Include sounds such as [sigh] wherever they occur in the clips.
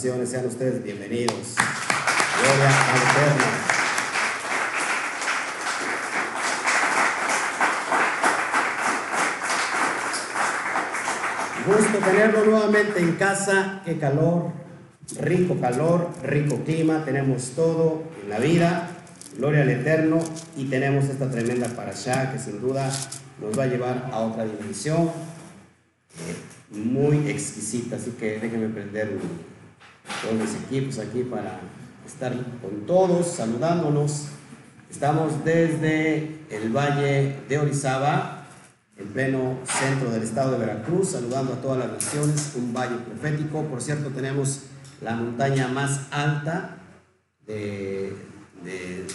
sean ustedes bienvenidos. Gloria al Eterno. Gusto tenerlo nuevamente en casa. Qué calor, rico calor, rico clima. Tenemos todo en la vida. Gloria al Eterno. Y tenemos esta tremenda para allá que sin duda nos va a llevar a otra dimensión eh, muy exquisita. Así que déjenme prender todos los equipos aquí para estar con todos, saludándonos. Estamos desde el Valle de Orizaba, en pleno centro del estado de Veracruz, saludando a todas las naciones, un valle profético. Por cierto, tenemos la montaña más alta de, de,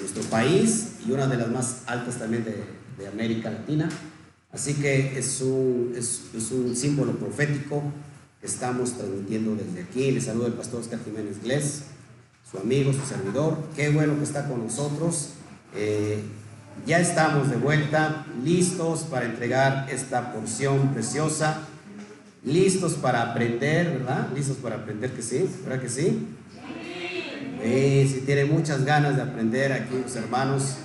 nuestro país y una de las más altas también de, de América Latina. Así que es un, es, es un símbolo profético estamos transmitiendo desde aquí. Les saludo el pastor Oscar Jiménez Glés, su amigo, su servidor. Qué bueno que está con nosotros. Eh, ya estamos de vuelta, listos para entregar esta porción preciosa, listos para aprender, ¿verdad? Listos para aprender que sí, ¿verdad que sí? Eh, si tiene muchas ganas de aprender aquí, los hermanos,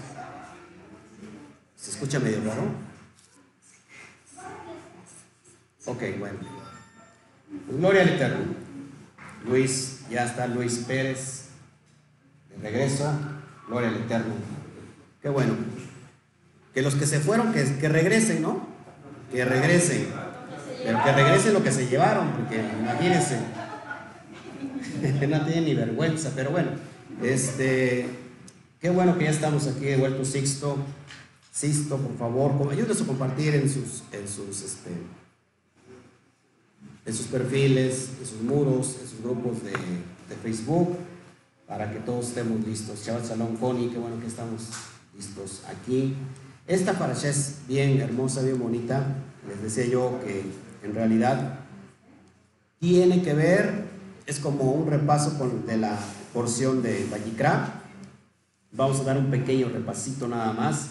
¿se escucha medio raro? Ok, bueno. Gloria al Eterno. Luis, ya está Luis Pérez de regreso. Gloria al Eterno. Qué bueno. Que los que se fueron, que, que regresen, ¿no? Que regresen. Pero que regresen lo que se llevaron, porque imagínense. [laughs] no tienen ni vergüenza, pero bueno. Este, qué bueno que ya estamos aquí de vuelto, Sixto. Sixto, por favor, ayúdenos a compartir en sus, en sus, este, en sus perfiles, en sus muros, en sus grupos de, de Facebook, para que todos estemos listos. Chaval Salón Connie, qué bueno que estamos listos aquí. Esta paracha es bien hermosa, bien bonita. Les decía yo que en realidad tiene que ver, es como un repaso con, de la porción de Vallicra. Vamos a dar un pequeño repasito nada más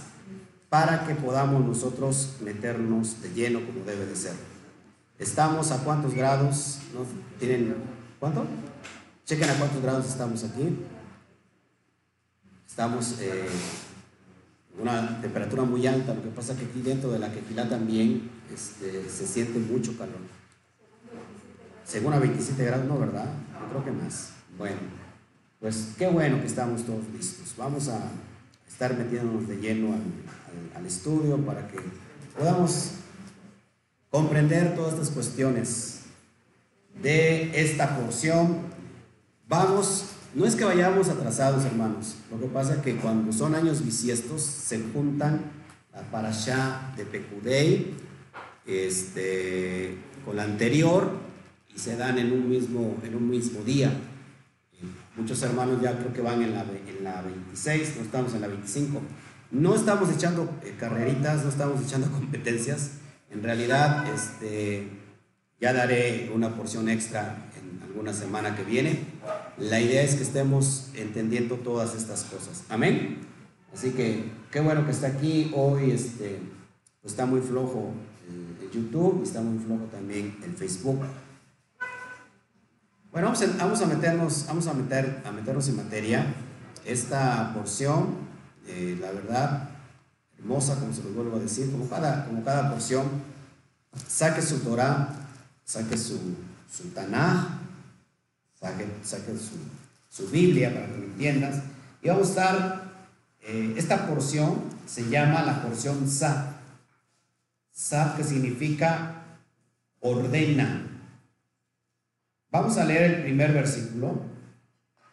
para que podamos nosotros meternos de lleno como debe de ser. Estamos a cuántos grados, ¿no? ¿Tienen cuánto? Chequen a cuántos grados estamos aquí. Estamos eh, una temperatura muy alta, lo que pasa es que aquí dentro de la quequilá también este, se siente mucho calor. Según a 27 grados, no, ¿verdad? Yo creo que más. Bueno, pues qué bueno que estamos todos listos. Vamos a estar metiéndonos de lleno al estudio para que podamos comprender todas estas cuestiones de esta porción. Vamos, no es que vayamos atrasados, hermanos. Lo que pasa es que cuando son años bisiestos se juntan la parasha de Pecudei este, con la anterior y se dan en un mismo, en un mismo día. Muchos hermanos ya creo que van en la, en la 26, no estamos en la 25. No estamos echando eh, carreritas, no estamos echando [laughs] competencias en realidad, este, ya daré una porción extra en alguna semana que viene. La idea es que estemos entendiendo todas estas cosas. Amén. Así que qué bueno que está aquí hoy. Este, pues está muy flojo el, YouTube está muy flojo también el Facebook. Bueno, vamos a, meternos, vamos a, meter, a meternos en materia. Esta porción, eh, la verdad, hermosa, como se los vuelvo a decir, como cada, como cada porción, saque su Torah, saque su, su Tanaj, saque, su, su, Biblia para que lo entiendas. Y vamos a estar, eh, esta porción se llama la porción Sa. Sa que significa ordena. Vamos a leer el primer versículo,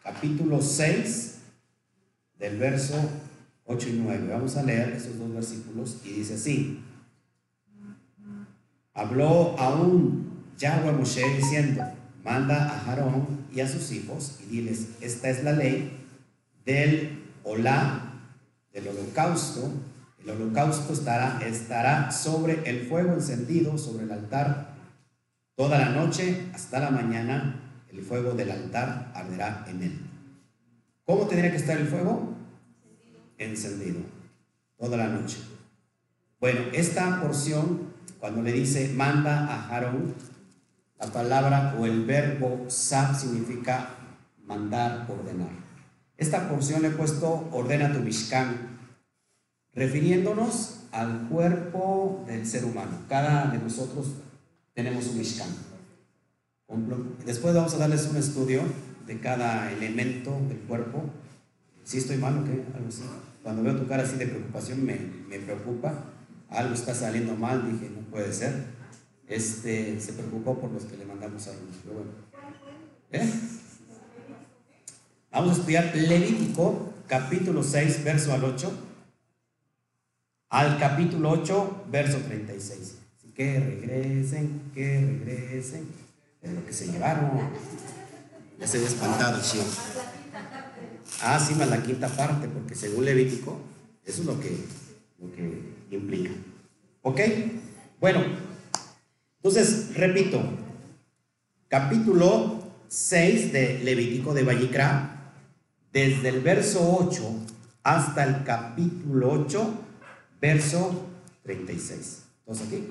capítulo 6, del verso 8 y 9. Vamos a leer esos dos versículos y dice así. Habló aún Yahweh Moshe diciendo, manda a Aarón y a sus hijos y diles, esta es la ley del olá, del holocausto. El holocausto estará, estará sobre el fuego encendido, sobre el altar, toda la noche hasta la mañana. El fuego del altar arderá en él. ¿Cómo tendría que estar el fuego? Encendido toda la noche. Bueno, esta porción, cuando le dice manda a Aarón, La palabra o el verbo sab significa mandar, ordenar. Esta porción le he puesto ordena tu Mishkan, refiriéndonos al cuerpo del ser humano. Cada de nosotros tenemos un Mishkan. Después vamos a darles un estudio de cada elemento del cuerpo. Si estoy mal o qué, algo así. Cuando veo tu cara así de preocupación me, me preocupa. Algo está saliendo mal, dije, no puede ser. Este, se preocupó por los que le mandamos saludos. Pero bueno. ¿Eh? Vamos a estudiar Levítico, capítulo 6, verso al 8, al capítulo 8, verso 36. Así que regresen, que regresen, de lo que se llevaron. Ya se había espantado. Ah, sí, más la quinta parte, porque según Levítico, eso es lo que, lo que implica. ¿Ok? Bueno, entonces, repito, capítulo 6 de Levítico de Vallicra, desde el verso 8 hasta el capítulo 8, verso 36. ¿Todos aquí?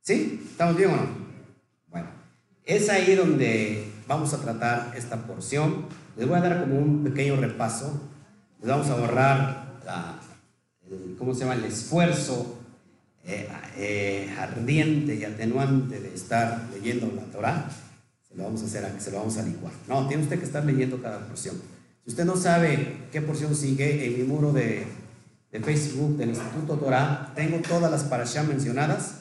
¿Sí? ¿Estamos bien o no? Bueno, es ahí donde vamos a tratar esta porción. Les voy a dar como un pequeño repaso. Les vamos a ahorrar la, el, ¿cómo se llama? el esfuerzo eh, eh, ardiente y atenuante de estar leyendo la Torah. Se lo vamos a hacer, se lo vamos a licuar. No, tiene usted que estar leyendo cada porción. Si usted no sabe qué porción sigue, en mi muro de, Facebook del Instituto Torah tengo todas las parashas mencionadas,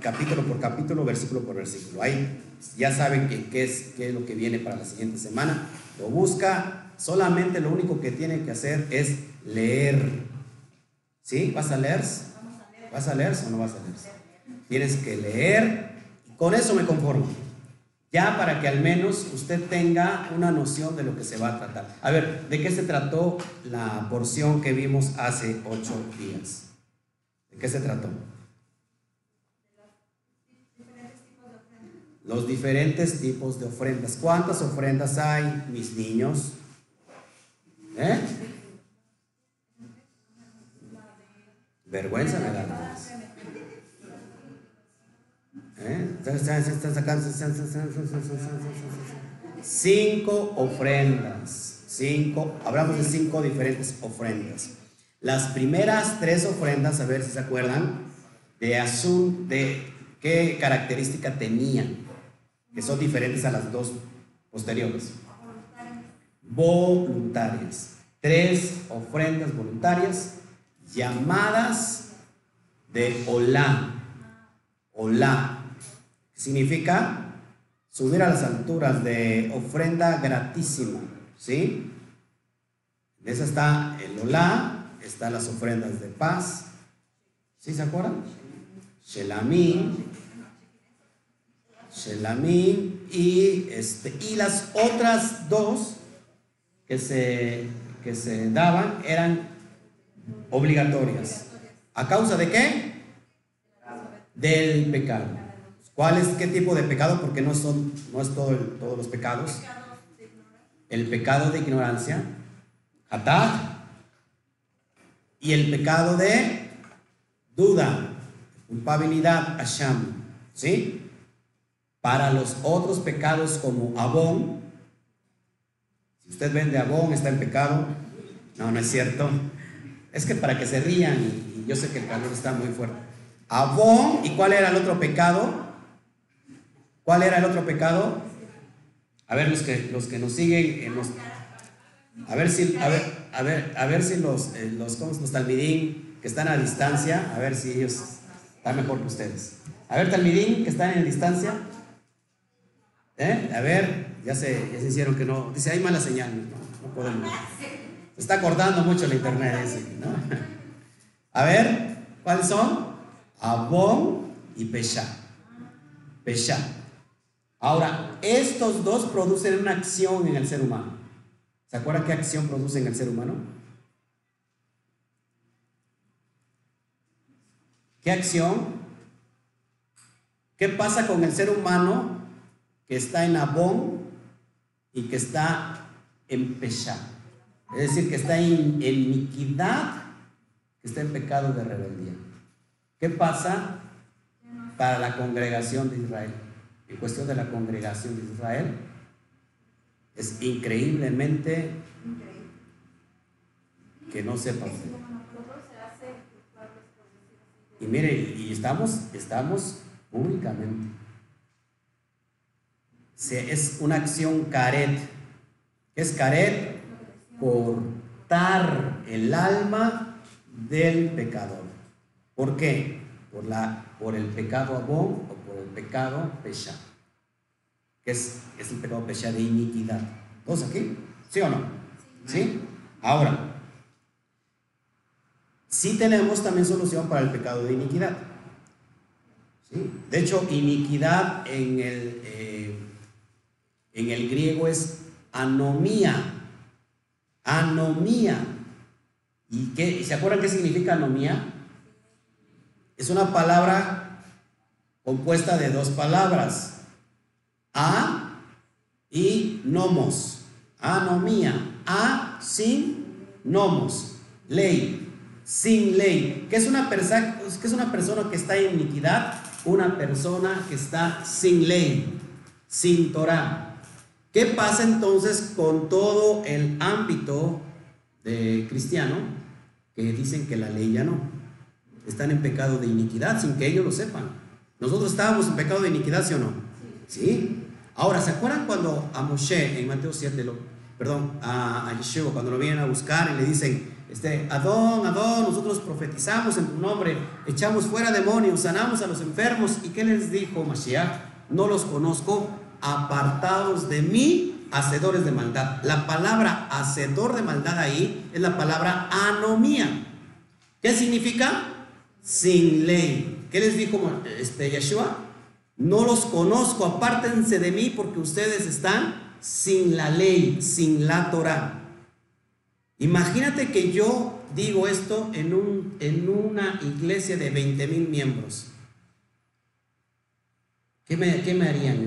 capítulo por capítulo, versículo por versículo. Ahí ya saben qué, es, qué es lo que viene para la siguiente semana. Lo busca, solamente lo único que tiene que hacer es leer. ¿Sí? ¿Vas a leer? ¿Vas a leer o no vas a leer? Tienes que leer con eso me conformo ya para que al menos usted tenga una noción de lo que se va a tratar. A ver, ¿de qué se trató la porción que vimos hace ocho días? ¿De qué se trató? Los diferentes tipos de ofrendas. ¿Cuántas ofrendas hay, mis niños? ¿Eh? Vergüenza me da. Cinco ofrendas. Cinco, hablamos de cinco diferentes ofrendas. Las primeras tres ofrendas, a ver si se acuerdan, de azul, de qué característica tenían, que son diferentes a las dos posteriores. Voluntarias. Tres ofrendas voluntarias llamadas de Olá. Olá significa subir a las alturas de ofrenda gratísima, ¿sí? En esa está el Olá, están las ofrendas de paz, ¿sí se acuerdan? Shelamín, Shelamín y, este, y las otras dos que se, que se daban eran obligatorias. ¿A causa de qué? Del pecado. ¿Cuál es qué tipo de pecado? Porque no son, no es todo todos los pecados. El pecado de ignorancia, hatá, y el pecado de duda, culpabilidad, asham, ¿sí? Para los otros pecados como abón, si usted vende abón, está en pecado. No, no es cierto. Es que para que se rían, y yo sé que el calor está muy fuerte. Abón, ¿y cuál era el otro pecado? ¿Cuál era el otro pecado? A ver, los que, los que nos siguen, a ver si, a ver, a ver, a ver si los, eh, los, los talmidín que están a distancia, a ver si ellos están mejor que ustedes. A ver, talmidín que están en distancia. ¿Eh? A ver, ya se, se hicieron que no. Dice, hay mala señal. No, podemos. Se está cortando mucho la internet ¿no? [laughs] A ver, ¿cuáles son? Abón y Pesha. Pesha. Ahora, estos dos producen una acción en el ser humano. ¿Se acuerda qué acción produce en el ser humano? ¿Qué acción? ¿Qué pasa con el ser humano que está en Abón y que está en Pesha? Es decir, que está en iniquidad, que está en pecado de rebeldía. ¿Qué pasa para la congregación de Israel? en cuestión de la congregación de Israel es increíblemente que no sepa usted. Y mire, y estamos, estamos públicamente. Es una acción caret. ¿Qué es caret? Cortar el alma del pecador. ¿Por qué? Por, la, por el pecado abón o por el pecado pesha. ¿Qué es, es el pecado pesha de iniquidad? ¿Todos aquí? ¿Sí o no? ¿Sí? Ahora, sí tenemos también solución para el pecado de iniquidad. De hecho, iniquidad en el, eh, en el griego es anomía. Anomía. ¿Y qué? ¿Se acuerdan qué significa anomía? Es una palabra compuesta de dos palabras. A y nomos. Anomía. A sin nomos. Ley sin ley. ¿Qué es una, persona, que es una persona que está en iniquidad? Una persona que está sin ley, sin Torah. ¿Qué pasa entonces con todo el ámbito de cristiano que dicen que la ley ya no? Están en pecado de iniquidad sin que ellos lo sepan. Nosotros estábamos en pecado de iniquidad, ¿sí o no? Sí. Ahora, ¿se acuerdan cuando a Moshe en Mateo 7, lo, perdón, a, a Yeshua, cuando lo vienen a buscar y le dicen, este, Adón, Adón, nosotros profetizamos en tu nombre, echamos fuera demonios, sanamos a los enfermos. ¿Y qué les dijo Mashiach? No los conozco, apartados de mí, hacedores de maldad. La palabra hacedor de maldad ahí es la palabra anomía. ¿Qué significa? Sin ley. ¿Qué les dijo este, Yeshua? No los conozco, apártense de mí porque ustedes están sin la ley, sin la Torah. Imagínate que yo digo esto en, un, en una iglesia de 20 mil miembros. ¿Qué me, qué me harían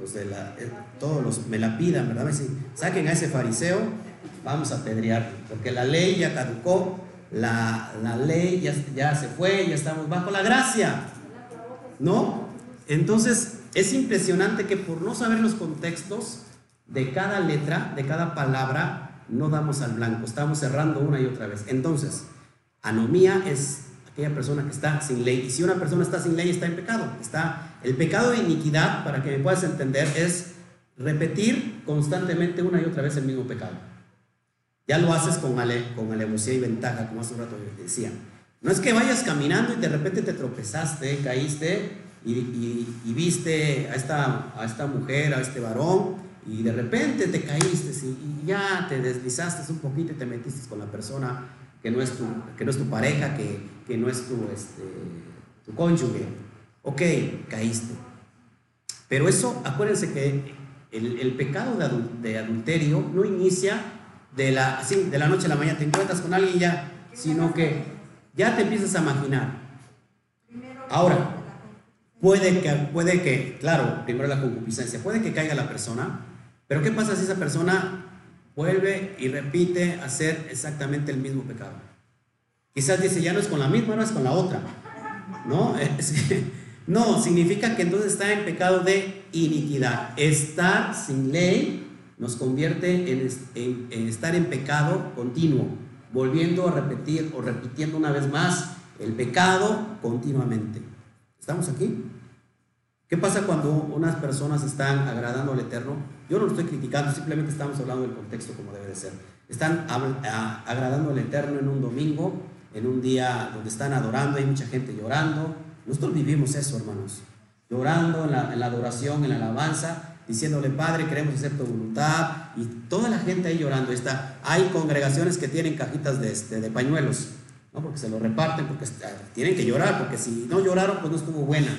los de la, eh, todos los, me la pidan, ¿verdad? Me dicen, saquen a ese fariseo, vamos a apedrear, porque la ley ya caducó, la, la ley ya, ya se fue, ya estamos bajo la gracia. ¿No? Entonces, es impresionante que por no saber los contextos de cada letra, de cada palabra, no damos al blanco, estamos cerrando una y otra vez. Entonces, anomía es aquella persona que está sin ley. Y si una persona está sin ley, está en pecado. Está el pecado de iniquidad, para que me puedas entender, es repetir constantemente una y otra vez el mismo pecado. Ya lo haces con, ale, con alevosía y ventaja, como hace un rato decía. No es que vayas caminando y de repente te tropezaste, caíste y, viste a esta, mujer, a este varón, y de repente te caíste y, ya te deslizaste un poquito y te metiste con la persona que no es tu, pareja, que, no es tu, este, tu cónyuge. Ok, caíste. Pero eso, acuérdense que el, pecado de, adulterio no inicia de la, de la noche a la mañana, te encuentras con alguien ya, sino que ya te empiezas a imaginar. Ahora, puede que, puede que, claro, primero la concupiscencia, puede que caiga la persona, pero ¿qué pasa si esa persona vuelve y repite hacer exactamente el mismo pecado? Quizás dice, ya no es con la misma, no es con la otra. No, [laughs] no, significa que entonces está en pecado de iniquidad. Estar sin ley nos convierte en, estar en pecado continuo, volviendo a repetir o repitiendo una vez más el pecado continuamente. ¿Estamos aquí? ¿Qué pasa cuando unas personas están agradando al Eterno? Yo no lo estoy criticando, simplemente estamos hablando del contexto como debe de ser. Están agradando al Eterno en un domingo, en un día donde están adorando, hay mucha gente llorando. Nosotros vivimos eso, hermanos. Llorando en la, adoración, en la alabanza, diciéndole, Padre, queremos hacer tu voluntad. Y toda la gente ahí llorando. Está, hay congregaciones que tienen cajitas de, este, de pañuelos, ¿no? porque se lo reparten, porque tienen que llorar, porque si no lloraron, pues no estuvo buena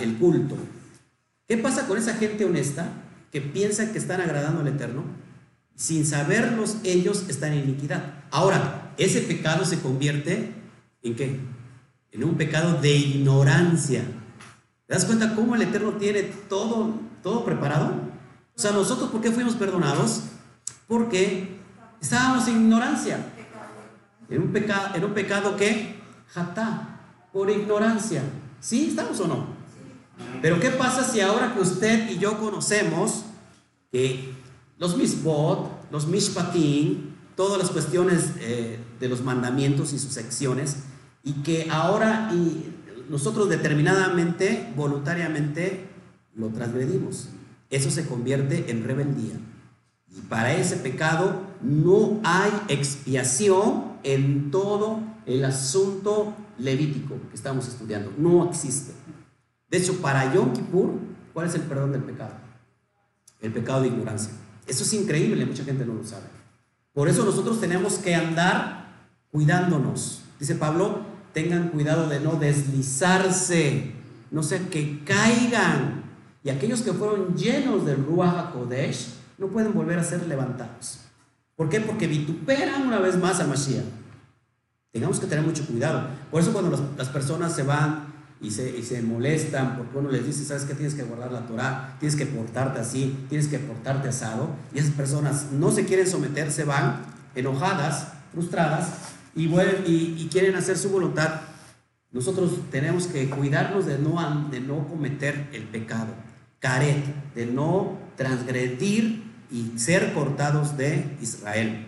el culto. ¿Qué pasa con esa gente honesta que piensa que están agradando al Eterno? Sin saberlos, ellos están en iniquidad. Ahora, ese pecado se convierte en qué? En un pecado de ignorancia. ¿Te das cuenta cómo el Eterno tiene todo, todo preparado? O sea, nosotros, ¿por qué fuimos perdonados? Porque estábamos en ignorancia. En un pecado, en un pecado que, jatá, por ignorancia. ¿Sí? ¿Estamos o no? Pero ¿qué pasa si ahora que usted y yo conocemos que los misbot, los mishpatim, todas las cuestiones eh, de los mandamientos y sus secciones, y que ahora nosotros determinadamente, voluntariamente, lo transgredimos. Eso se convierte en rebeldía. Y para ese pecado no hay expiación en todo el asunto levítico que estamos estudiando. No existe. De hecho, para Yom Kippur, ¿cuál es el perdón del pecado? El pecado de ignorancia. Eso es increíble, mucha gente no lo sabe. Por eso nosotros tenemos que andar cuidándonos. Dice Pablo, tengan cuidado de no deslizarse, no sé, que caigan. Y aquellos que fueron llenos del Ruach HaKodesh no pueden volver a ser levantados. ¿Por qué? Porque vituperan una vez más a Mashiach. Tengamos que tener mucho cuidado. Por eso cuando las personas se van y se, y se molestan porque uno les dice, ¿sabes qué? Tienes que guardar la Torah, tienes que portarte así, tienes que portarte asado. Y esas personas no se quieren someter, se van enojadas, frustradas y, y, quieren hacer su voluntad. Nosotros tenemos que cuidarnos de no, de no cometer el pecado, caret, de no transgredir y ser cortados de Israel.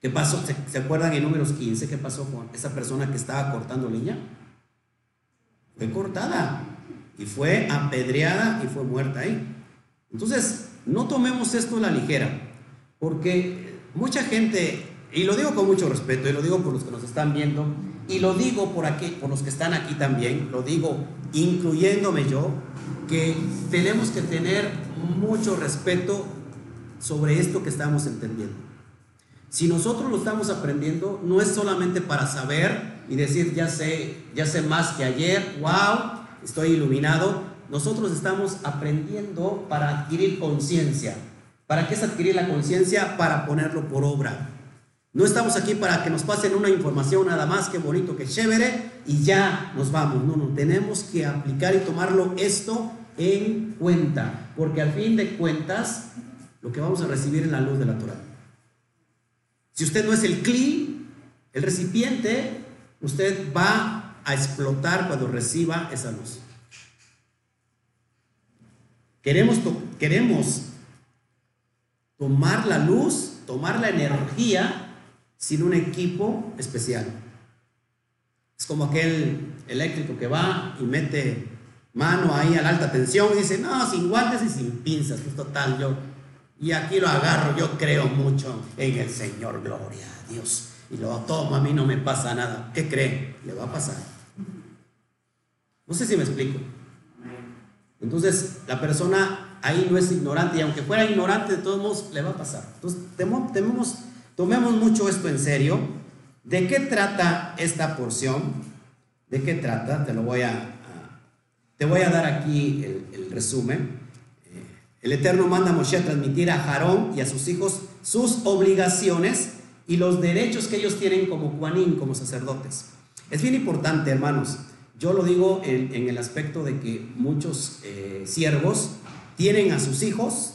¿Qué pasó? ¿Se, acuerdan en números 15 qué pasó con esa persona que estaba cortando leña? Fue cortada y fue apedreada y fue muerta ahí. Entonces, no tomemos esto a la ligera, porque mucha gente, y lo digo con mucho respeto, y lo digo por los que nos están viendo, y lo digo por aquí, por los que están aquí también, lo digo incluyéndome yo, que tenemos que tener mucho respeto sobre esto que estamos entendiendo. Si nosotros lo estamos aprendiendo, no es solamente para saber y decir, ya sé, ya sé más que ayer, wow, estoy iluminado. Nosotros estamos aprendiendo para adquirir conciencia. ¿Para qué es adquirir la conciencia? Para ponerlo por obra. No estamos aquí para que nos pasen una información nada más, que bonito, que chévere, y ya nos vamos. No, no, tenemos que aplicar y tomarlo esto en cuenta, porque al fin de cuentas, lo que vamos a recibir en la luz de la Torah. Si usted no es el cli, el recipiente, usted va a explotar cuando reciba esa luz. Queremos, queremos tomar la luz, tomar la energía sin un equipo especial. Es como aquel eléctrico que va y mete mano ahí a la alta tensión y dice, no, sin guantes y sin pinzas, es total, yo y aquí lo agarro, yo creo mucho en el Señor, gloria a Dios. Y lo tomo, a mí no me pasa nada. ¿Qué cree? Le va a pasar. No sé si me explico. Entonces, la persona ahí no es ignorante y aunque fuera ignorante, de todos modos le va a pasar. Entonces, tememos, tomemos mucho esto en serio. ¿De qué trata esta porción? ¿De qué trata? Te lo voy a, te voy a dar aquí el, resumen. El Eterno manda a Moshe a transmitir a Jarón y a sus hijos sus obligaciones y los derechos que ellos tienen como Juanín, como sacerdotes. Es bien importante, hermanos. Yo lo digo en, el aspecto de que muchos eh, siervos tienen a sus hijos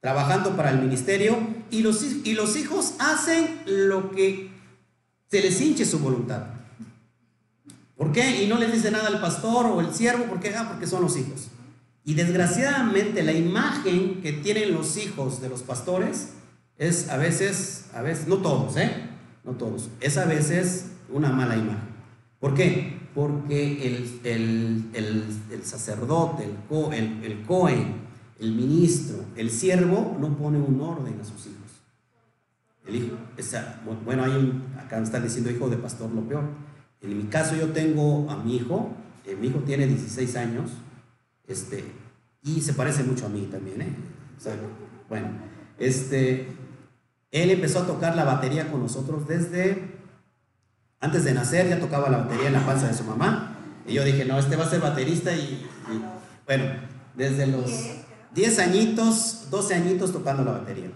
trabajando para el ministerio y los, y los hijos hacen lo que se les hinche su voluntad. ¿Por qué? Y no les dice nada al pastor o el siervo, ¿por qué? Ah, porque son los hijos. Y desgraciadamente la imagen que tienen los hijos de los pastores es a veces, a veces, no todos, ¿eh? No todos, es a veces una mala imagen. ¿Por qué? Porque el, sacerdote, el, co, el, cohen, el ministro, el siervo no pone un orden a sus hijos. El hijo, bueno, hay un, acá me están diciendo hijo de pastor, lo peor. En mi caso yo tengo a mi hijo, eh, mi hijo tiene 16 años, este, y se parece mucho a mí también, ¿eh? bueno, este, él empezó a tocar la batería con nosotros desde antes de nacer, ya tocaba la batería en la panza de su mamá. Y yo dije, no, este va a ser baterista y, bueno, desde los 10 añitos, 12 añitos tocando la batería.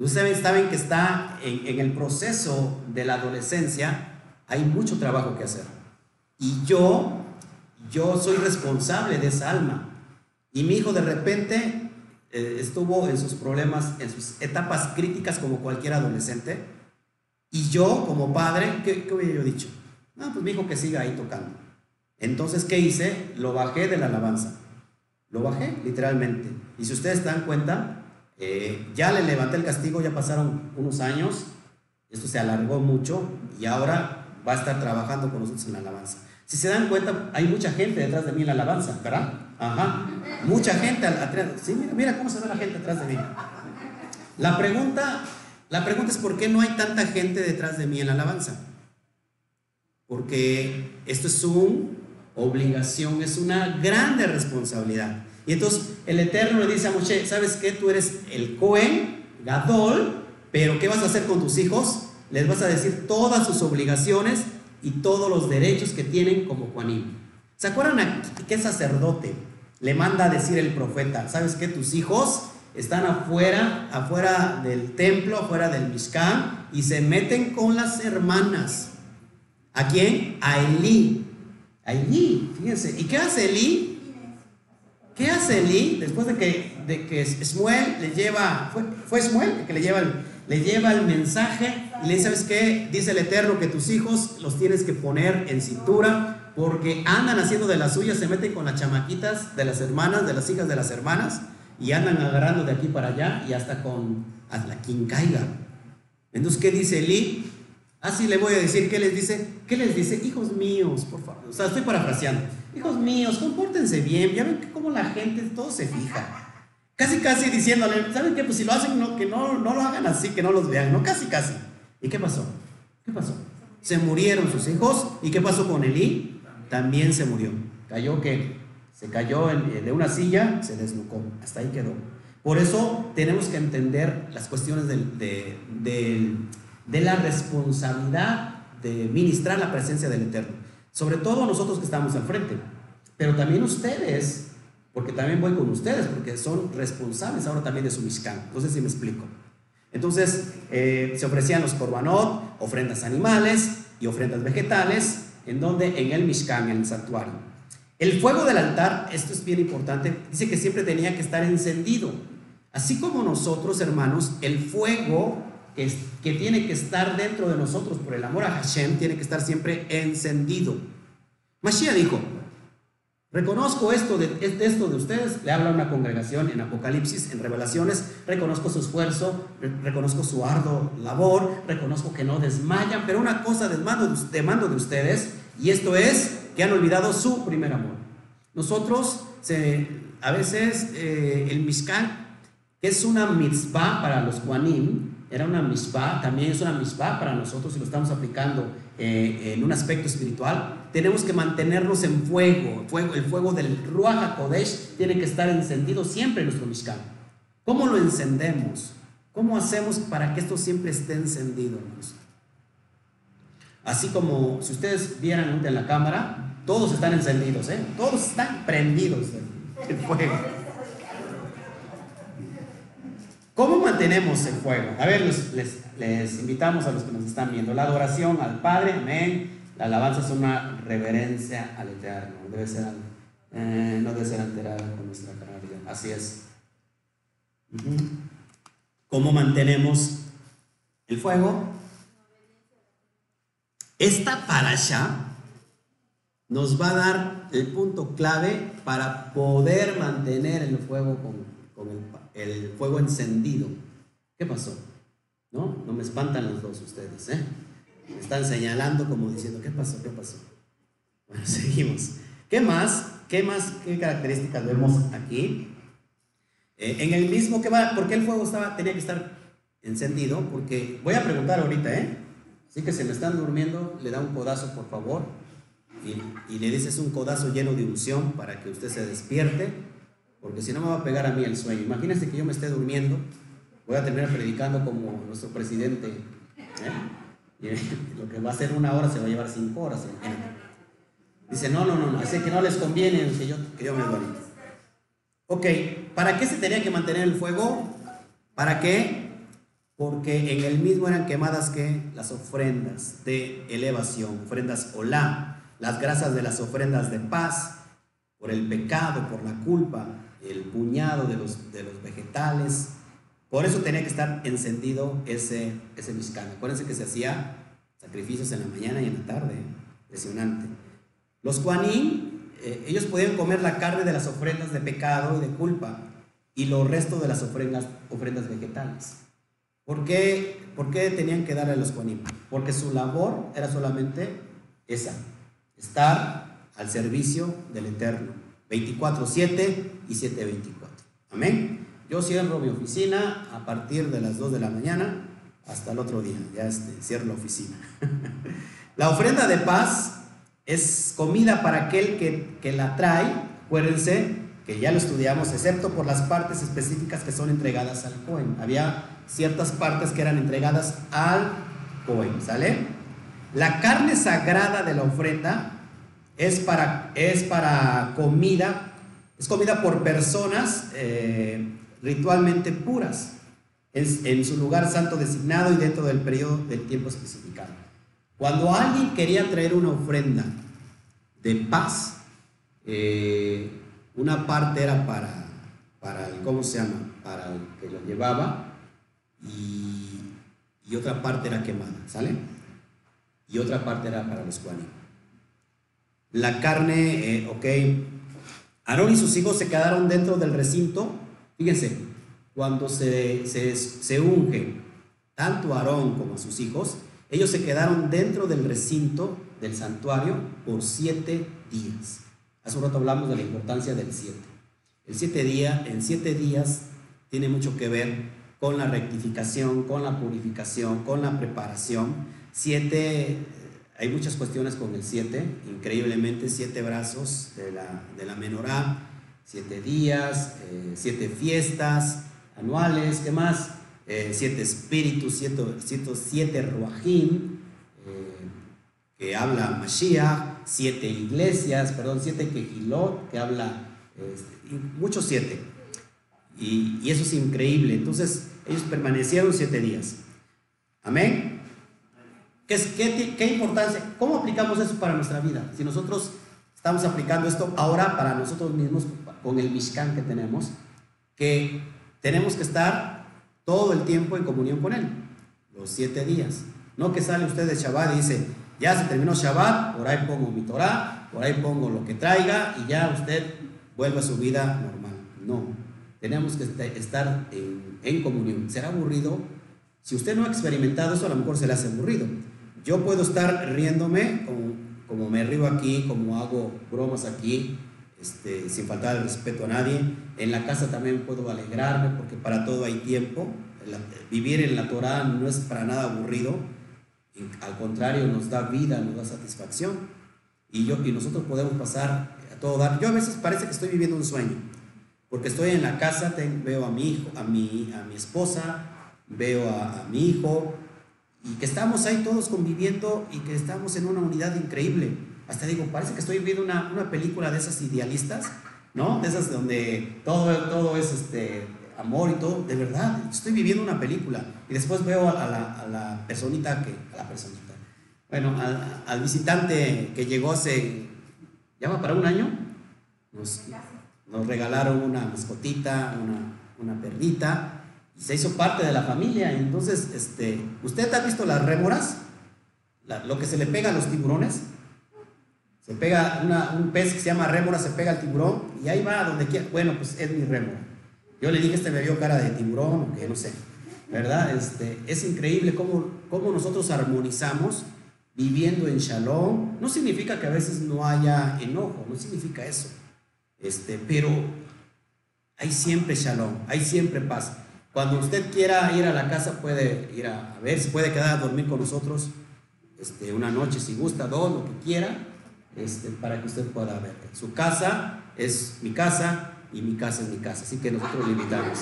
Ustedes saben que está en, en, el proceso de la adolescencia, hay mucho trabajo que hacer. Y yo, yo soy responsable de esa alma. Y mi hijo de repente eh, estuvo en sus problemas, en sus etapas críticas como cualquier adolescente. Y yo, como padre, ¿qué, qué hubiera yo dicho? No, pues mi hijo que siga ahí tocando. Entonces, ¿qué hice? Lo bajé de la alabanza. Lo bajé, literalmente. Y si ustedes dan cuenta, eh, ya le levanté el castigo, ya pasaron unos años, esto se alargó mucho y ahora va a estar trabajando con nosotros en la alabanza. Si se dan cuenta, hay mucha gente detrás de mí en la alabanza, ¿verdad? Ajá. Mucha gente atrás. Sí, mira, mira cómo se ve la gente detrás de mí. La pregunta, la pregunta es por qué no hay tanta gente detrás de mí en la alabanza. Porque esto es una obligación, es una grande responsabilidad. Y entonces el Eterno le dice a Moshe, ¿sabes qué? Tú eres el Cohen, Gadol, pero ¿qué vas a hacer con tus hijos? Les vas a decir todas sus obligaciones y todos los derechos que tienen como Juanín. ¿Se acuerdan a qué sacerdote le manda a decir el profeta? ¿Sabes qué? Tus hijos están afuera, afuera del templo, afuera del Mishkan, y se meten con las hermanas. ¿A quién? A Elí. A Elí, fíjense. ¿Y qué hace Elí? ¿Qué hace Elí después de que, de que Smuel le lleva, fue, Smuel que le lleva, el, le lleva el mensaje y le dice, ¿sabes qué? Dice el Eterno que tus hijos los tienes que poner en cintura porque andan haciendo de las suyas, se meten con las chamaquitas de las hermanas, de las hijas de las hermanas y andan agarrando de aquí para allá y hasta con hasta quien caiga. Entonces, ¿qué dice Elí? Así le voy a decir, ¿qué les dice? ¿Qué les dice? Hijos míos, por favor. O sea, estoy parafraseando. Hijos míos, compórtense bien. Ya ven que como la gente todo se fija. Casi, casi diciéndole, ¿saben qué? Pues si lo hacen, que no, no lo hagan así, que no los vean. No, casi, casi. ¿Y qué pasó? ¿Qué pasó? Se murieron sus hijos. ¿Y qué pasó con Elí? También se murió. Cayó que se cayó de una silla, se desnucó. Hasta ahí quedó. Por eso tenemos que entender las cuestiones del, de, de la responsabilidad de ministrar la presencia del Eterno. Sobre todo nosotros que estamos al frente, pero también ustedes, porque también voy con ustedes, porque son responsables ahora también de su Mishkan. No sé si me explico. Entonces, eh, se ofrecían los korbanot, ofrendas animales y ofrendas vegetales, en donde en el Mishkan, en el santuario. El fuego del altar, esto es bien importante, dice que siempre tenía que estar encendido. Así como nosotros, hermanos, el fuego que, tiene que estar dentro de nosotros por el amor a Hashem, tiene que estar siempre encendido. Mashiach dijo, reconozco esto de, esto de ustedes, le habla a una congregación en Apocalipsis, en Revelaciones, reconozco su esfuerzo, reconozco su arduo labor, reconozco que no desmayan, pero una cosa demando, demando de ustedes, y esto es que han olvidado su primer amor. Nosotros, se, a veces, eh, el Mishkan, que es una mitzvah para los Juanim, era una mispa, también es una mispa para nosotros si lo estamos aplicando eh, en un aspecto espiritual. Tenemos que mantenernos en fuego, fuego el fuego del Ruach HaKodesh tiene que estar encendido siempre en nuestro Mishkan. ¿Cómo lo encendemos? ¿Cómo hacemos para que esto siempre esté encendido? Así como si ustedes vieran en la cámara, todos están encendidos, ¿eh? todos están prendidos el fuego. ¿Cómo mantenemos el fuego? A ver, les, invitamos a los que nos están viendo. La adoración al Padre, amén. La alabanza es una reverencia al Eterno. Eh, no debe ser alterada con nuestra carnalidad. Así es. ¿Cómo mantenemos el fuego? Esta parasha nos va a dar el punto clave para poder mantener el fuego con el Padre el fuego encendido. ¿Qué pasó? ¿No? No me espantan los dos ustedes, ¿eh? Me están señalando como diciendo, ¿qué pasó? ¿Qué pasó? Bueno, [laughs] seguimos. ¿Qué más? ¿Qué más? ¿Qué características vemos aquí? Eh, en el mismo que va, ¿por qué el fuego estaba, tenía que estar encendido? Porque voy a preguntar ahorita, ¿eh? Así que se me están durmiendo, le da un codazo, por favor, y, le dices un codazo lleno de unción para que usted se despierte porque si no me va a pegar a mí el sueño. Imagínense que yo me esté durmiendo, voy a terminar predicando como nuestro presidente. ¿eh? Y [laughs] lo que va a ser una hora se va a llevar cinco horas. Dice, no, no, no, no, así que no les conviene que yo, que yo me duerma. Ok, ¿para qué se tenía que mantener el fuego? ¿Para qué? Porque en el mismo eran quemadas que las ofrendas de elevación, ofrendas olá, las grasas de las ofrendas de paz, por el pecado, por la culpa, el puñado de los, de los vegetales. Por eso tenía que estar encendido ese, ese Acuérdense que se hacía sacrificios en la mañana y en la tarde. Impresionante. Los Juanín eh, ellos podían comer la carne de las ofrendas de pecado y de culpa y los restos de las ofrendas, ofrendas vegetales. ¿Por qué, ¿Por qué tenían que darle a los? Porque su labor era solamente esa, estar al servicio del Eterno, 24-7 y 7-24. Amén. Yo cierro mi oficina a partir de las 2 de la mañana hasta el otro día, ya este, cierro la oficina. [laughs] la ofrenda de paz es comida para aquel que, que la trae, acuérdense que ya lo estudiamos, excepto por las partes específicas que son entregadas al Cohen. Había ciertas partes que eran entregadas al Cohen, ¿sale? La carne sagrada de la ofrenda es para, es para comida, es comida por personas eh, ritualmente puras, en, su lugar santo designado y dentro del periodo del tiempo especificado. Cuando alguien quería traer una ofrenda de paz, eh, una parte era para, para el, ¿cómo se llama? Para el que lo llevaba y, y otra parte era quemada, ¿sale? Y otra parte era para los cuaní. La carne, eh, ok. Aarón y sus hijos se quedaron dentro del recinto. Fíjense, cuando se, se, se unge tanto Aarón como a sus hijos, ellos se quedaron dentro del recinto del santuario por siete días. Hace un rato hablamos de la importancia del siete. El siete día, en siete días tiene mucho que ver con la rectificación, con la purificación, con la preparación. Siete, hay muchas cuestiones con el siete, increíblemente siete brazos de la, menorá, siete días, eh, siete fiestas anuales, ¿qué más? Eh, siete espíritus, siete, siete, siete ruajim, eh, que habla Mashiach, siete iglesias, perdón, siete quejilot, que habla, este, muchos siete. Y, eso es increíble. Entonces, ellos permanecieron siete días. Amén. ¿Qué, es, qué, ¿Qué importancia? ¿Cómo aplicamos eso para nuestra vida? Si nosotros estamos aplicando esto ahora para nosotros mismos, con el Mishkan que tenemos, que tenemos que estar todo el tiempo en comunión con Él, los siete días. No que sale usted de Shabbat y dice, ya se terminó Shabbat, por ahí pongo mi Torah, por ahí pongo lo que traiga y ya usted vuelve a su vida normal. No, tenemos que estar en, en comunión. ¿Será aburrido? Si usted no ha experimentado eso, a lo mejor se le hace aburrido. Yo puedo estar riéndome como, como me río aquí, como hago bromas aquí, este, sin faltar el respeto a nadie. En la casa también puedo alegrarme porque para todo hay tiempo. vivir en la Torah no es para nada aburrido, al contrario, nos da vida, nos da satisfacción. Y, yo, y nosotros podemos pasar a todo dar. Yo a veces parece que estoy viviendo un sueño, porque estoy en la casa, veo a mi hijo, a mi, a mi esposa, veo a, a mi hijo, y que estamos ahí todos conviviendo y que estamos en una unidad increíble hasta digo, parece que estoy viendo una, una personita de esas idealistas, ¿no? De esas donde todo, todo es este, amor y todo. De verdad, estoy viviendo una película. Y después veo a la, a la personita que, a la personita, bueno, al, al, visitante que llegó hace, ya va para un año, nos, nos regalaron una mascotita, una, una perrita, se hizo parte de la familia. Entonces, este, ¿usted ha visto las rémoras? Lo que se le pega a los tiburones. Se pega un pez que se llama rémora, se pega al tiburón y ahí va donde quiera. Bueno, pues es mi rémora. Yo le dije, este me vio cara de tiburón, que no sé. ¿Verdad? Este, es increíble cómo, cómo nosotros armonizamos viviendo en shalom. No significa que a veces no haya enojo, no significa eso. Este, pero hay siempre shalom, hay siempre paz. Cuando usted quiera ir a la casa, puede ir a, a ver, si puede quedar a dormir con nosotros este, una noche, si gusta, dos, lo que quiera este, para que usted pueda ver. Su casa es mi casa y mi casa es mi casa, así que nosotros le invitamos.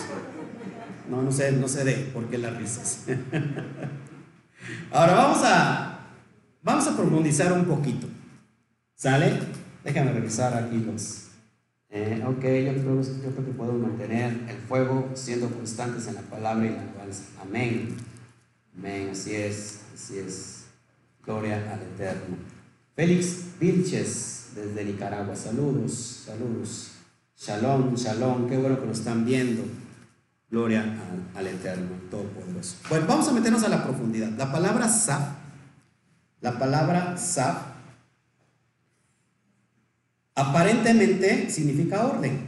No, no sé, no sé de por qué las risas. [laughs] Ahora vamos a, vamos a profundizar un poquito. ¿Sale? Déjame revisar aquí los... Eh, ok, yo creo, yo creo que podemos mantener el fuego siendo constantes en la palabra y la alabanza. Amén. Amén, así es, así es. Gloria al Eterno. Félix Vilches, desde Nicaragua. Saludos, saludos. Shalom, shalom. Qué bueno que nos están viendo. Gloria al, al Eterno, Todopoderoso. Bueno, vamos a meternos a la profundidad. La palabra saf, la palabra saf, Aparentemente significa orden.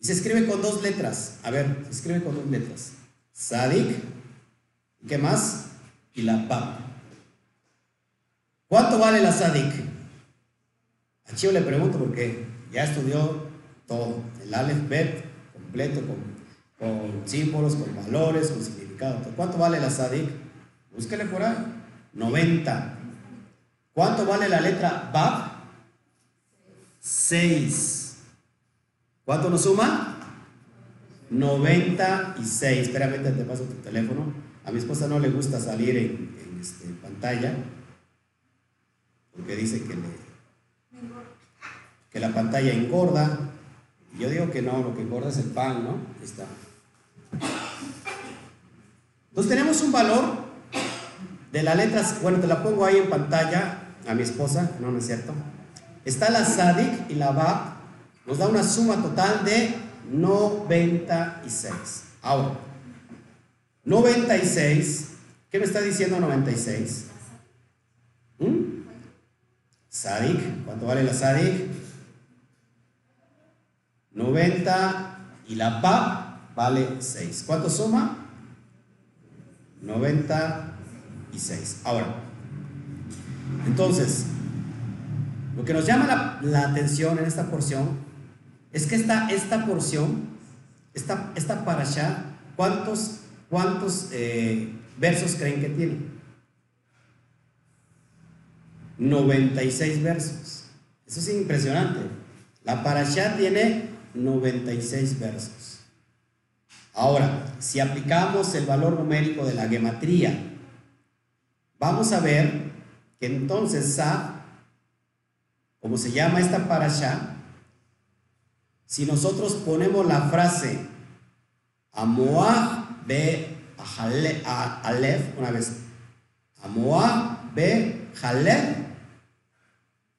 Y se escribe con dos letras. A ver, se escribe con dos letras. Sadik. ¿Qué más? Y la PAP. ¿Cuánto vale la Sadik? A Chio le pregunto porque ya estudió todo. El Aleph Bet completo, con, símbolos, con valores, con significado. ¿Cuánto vale la Sadik? Búsquele por ahí. 90. ¿Cuánto vale la letra Bab? 6. ¿Cuánto nos suma? 96. Espérame, te paso tu teléfono. A mi esposa no le gusta salir en, este, pantalla porque dice que, que la pantalla engorda. Yo digo que no, lo que engorda es el pan, ¿no? está. Entonces tenemos un valor de las letras, bueno, te la pongo ahí en pantalla a mi esposa, no, no es cierto. Está la Sadik y la Bab, nos da una suma total de 96. Ahora, 96, ¿qué me está diciendo 96? ¿Mm? Sadik, ¿cuánto vale la Sadik? 90 y la Bab vale 6. ¿Cuánto suma? 96. Ahora, entonces, lo que nos llama la, atención en esta porción es que esta, esta porción, esta, esta allá, ¿cuántos, cuántos eh, versos creen que tiene? 96 versos. Eso es impresionante. La parasha tiene 96 versos. Ahora, si aplicamos el valor numérico de la gematría, vamos a ver que entonces Sa, como se llama esta parasha, si nosotros ponemos la frase Amoah be Alef, una vez, Amoah be Halef,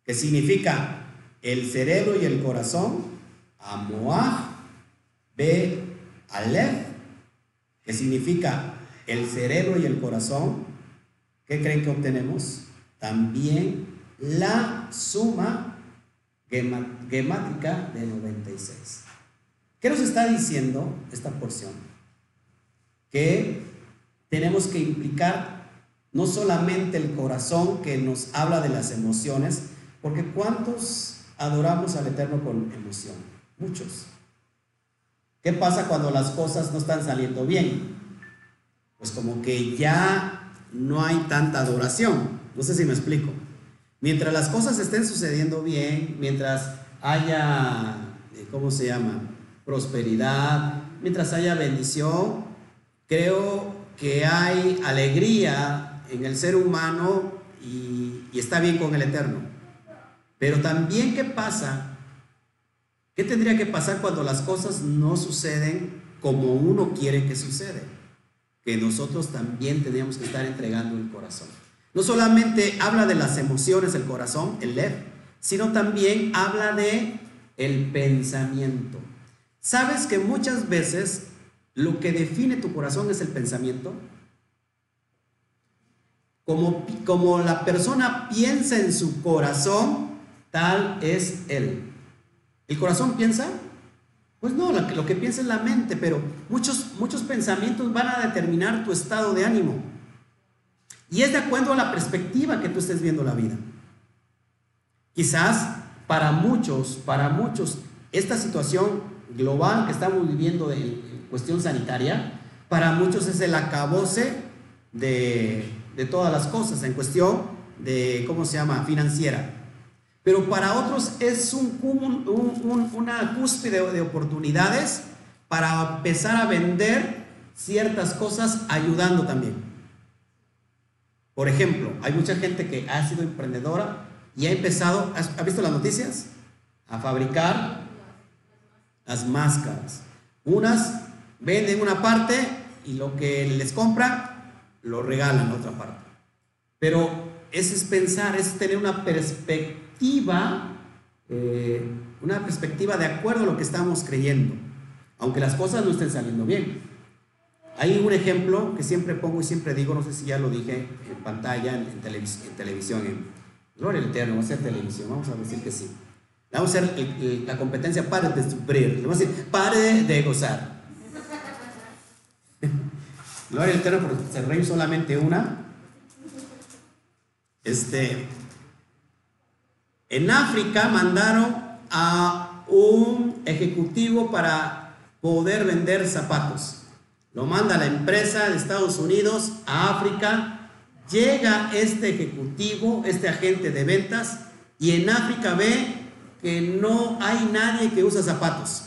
que significa el cerebro y el corazón, Amoah be Alef, que significa el cerebro y el corazón, ¿qué creen que obtenemos? también la suma gemática de 96. ¿Qué nos está diciendo esta porción? Que tenemos que implicar no solamente el corazón que nos habla de las emociones, porque ¿cuántos adoramos al Eterno con emoción? Muchos. ¿Qué pasa cuando las cosas no están saliendo bien? Pues como que ya no hay tanta adoración. No sé si me explico. Mientras las cosas estén sucediendo bien, mientras haya, eh, ¿cómo se llama? Prosperidad, mientras haya bendición, creo que hay alegría en el ser humano y, está bien con el Eterno. Pero también, ¿qué pasa? ¿Qué tendría que pasar cuando las cosas no suceden como uno quiere que suceda? Que nosotros también tenemos que estar entregando el corazón. No solamente habla de las emociones del corazón, el lev, sino también habla de el pensamiento. ¿Sabes que muchas veces lo que define tu corazón es el pensamiento? Como, como la persona piensa en su corazón, tal es él. ¿El corazón piensa? Pues no, lo que, lo que piensa es la mente, pero muchos, muchos pensamientos van a determinar tu estado de ánimo. Y es de acuerdo a la perspectiva que tú estés viendo la vida. Quizás para muchos, para muchos, esta situación global que estamos viviendo en cuestión sanitaria, para muchos es el acabose de, todas las cosas en cuestión de, ¿cómo se llama?, financiera. Pero para otros es un, una cúspide de oportunidades para empezar a vender ciertas cosas ayudando también. Por ejemplo, hay mucha gente que ha sido emprendedora y ha empezado, ¿ha visto las noticias? A fabricar las máscaras. Unas venden una parte y lo que les compra lo regalan otra parte. Pero ese es pensar, es tener una perspectiva, eh, una perspectiva de acuerdo a lo que estamos creyendo, aunque las cosas no estén saliendo bien. Hay un ejemplo que siempre pongo y siempre digo, no sé si ya lo dije en pantalla, en, televisión, en Gloria Eterno, va a ser televisión, vamos a decir que sí. vamos a hacer la competencia pare de sufrir. Vamos a decir, pare de gozar. [laughs] Gloria al Eterno por ser rey solamente una. Este, en África mandaron a un ejecutivo para poder vender zapatos. Lo manda la empresa de Estados Unidos a África. Llega este ejecutivo, este agente de ventas, y en África ve que no hay nadie que usa zapatos.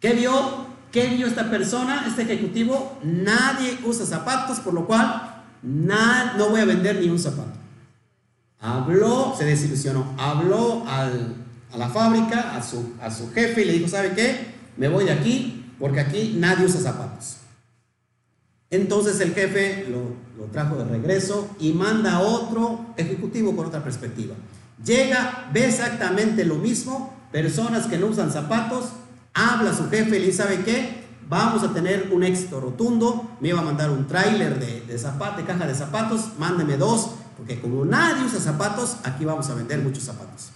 ¿Qué vio? ¿Qué vio esta persona, este ejecutivo? Nadie usa zapatos, por lo cual no voy a vender ni un zapato. Habló, se desilusionó, habló a la fábrica, a su, a su jefe y le dijo, ¿sabe qué? Me voy de aquí porque aquí nadie usa zapatos. Entonces el jefe lo, trajo de regreso y manda a otro ejecutivo con otra perspectiva. Llega, ve exactamente lo mismo, personas que no usan zapatos, habla a su jefe y le dice, ¿sabe qué? Vamos a tener un éxito rotundo, me iba a mandar un tráiler de, de, de caja de zapatos, mándeme dos, porque como nadie usa zapatos, aquí vamos a vender muchos zapatos.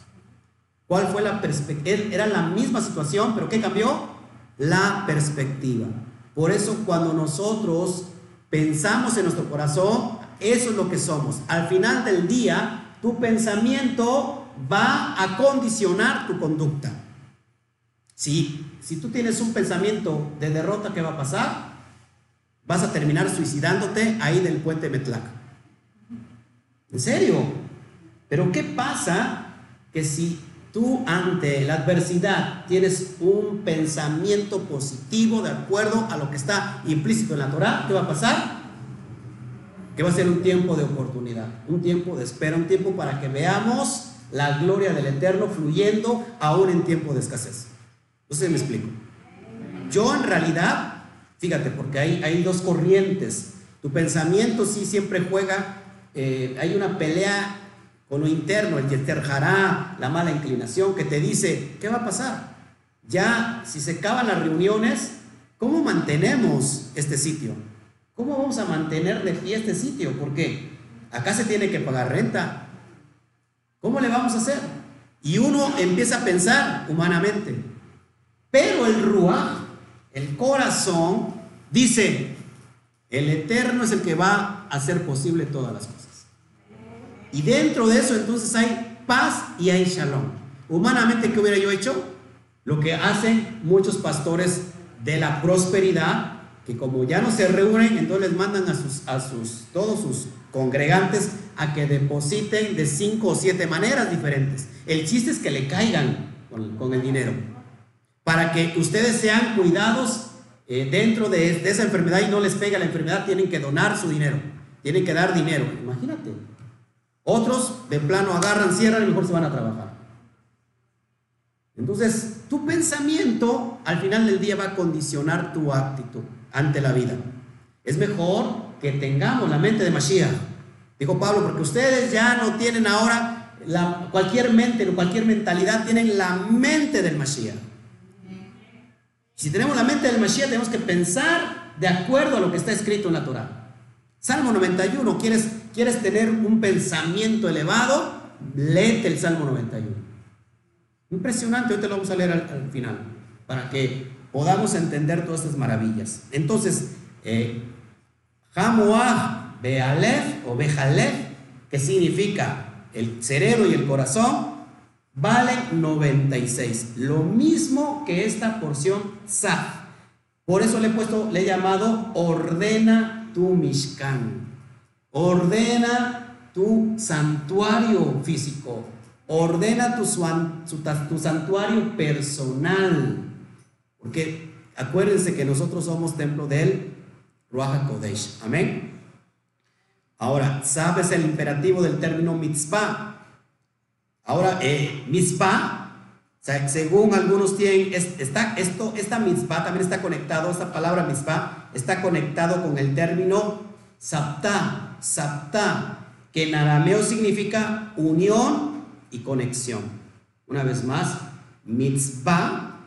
¿Cuál fue la perspectiva? Era la misma situación, pero ¿qué cambió? La perspectiva. Por eso cuando nosotros pensamos en nuestro corazón, eso es lo que somos. Al final del día, tu pensamiento va a condicionar tu conducta. Si, si tú tienes un pensamiento de derrota, ¿qué va a pasar? Vas a terminar suicidándote ahí del puente Metlac. ¿En serio? Pero ¿qué pasa que si tú ante la adversidad tienes un pensamiento positivo de acuerdo a lo que está implícito en la Torah, ¿qué va a pasar? que va a ser un tiempo de oportunidad, un tiempo de espera, un tiempo para que veamos la gloria del Eterno fluyendo aún en tiempo de escasez. Entonces me explico. Yo en realidad, fíjate, porque hay, hay dos corrientes. Tu pensamiento sí siempre juega, eh, hay una pelea con lo interno, el yeterjará, la mala inclinación, que te dice, ¿qué va a pasar? Ya, si se acaban las reuniones, ¿cómo mantenemos este sitio? ¿Cómo vamos a mantener de pie este sitio? Porque acá se tiene que pagar renta. ¿Cómo le vamos a hacer? Y uno empieza a pensar humanamente. Pero el Ruach, el corazón, dice, el Eterno es el que va a hacer posible todas las cosas. Y dentro de eso entonces hay paz y hay shalom. Humanamente, ¿qué hubiera yo hecho? Lo que hacen muchos pastores de la prosperidad que como ya no se reúnen, entonces les mandan a sus, a sus, todos sus congregantes a que depositen de cinco o siete maneras diferentes. El chiste es que le caigan con, el dinero, para que ustedes sean cuidados eh, dentro de, de, esa enfermedad y no les pega la enfermedad, tienen que donar su dinero, tienen que dar dinero, imagínate. Otros de plano agarran, cierran y mejor se van a trabajar. Entonces, tu pensamiento al final del día va a condicionar tu actitud ante la vida. Es mejor que tengamos la mente de Mashiach. Dijo Pablo, porque ustedes ya no tienen ahora cualquier mente, cualquier mentalidad, tienen la mente del Mashiach. Si tenemos la mente del Mashiach, tenemos que pensar de acuerdo a lo que está escrito en la Torah. Salmo 91, ¿quieres, quieres tener un pensamiento elevado? Léete el Salmo 91. Impresionante, hoy te lo vamos a leer al, al final, para que podamos entender todas estas maravillas. Entonces, eh, Hamoah Bealef o Bejalef, que significa el cerebro y el corazón, valen 96. Lo mismo que esta porción Saf. Por eso le he puesto, le he llamado ordena tu Mishkan. Ordena tu santuario físico. Ordena tu, tu santuario personal. Porque acuérdense que nosotros somos templo del Ruach Kodesh. Amén. Ahora, ¿sabes el imperativo del término mitzvah? Ahora, eh, mitzvah, según algunos tienen, está, esto, esta mitzvah también está conectado, esta palabra mitzvah está conectado con el término sapta, sapta, que en arameo significa unión y conexión. Una vez más, mitzvah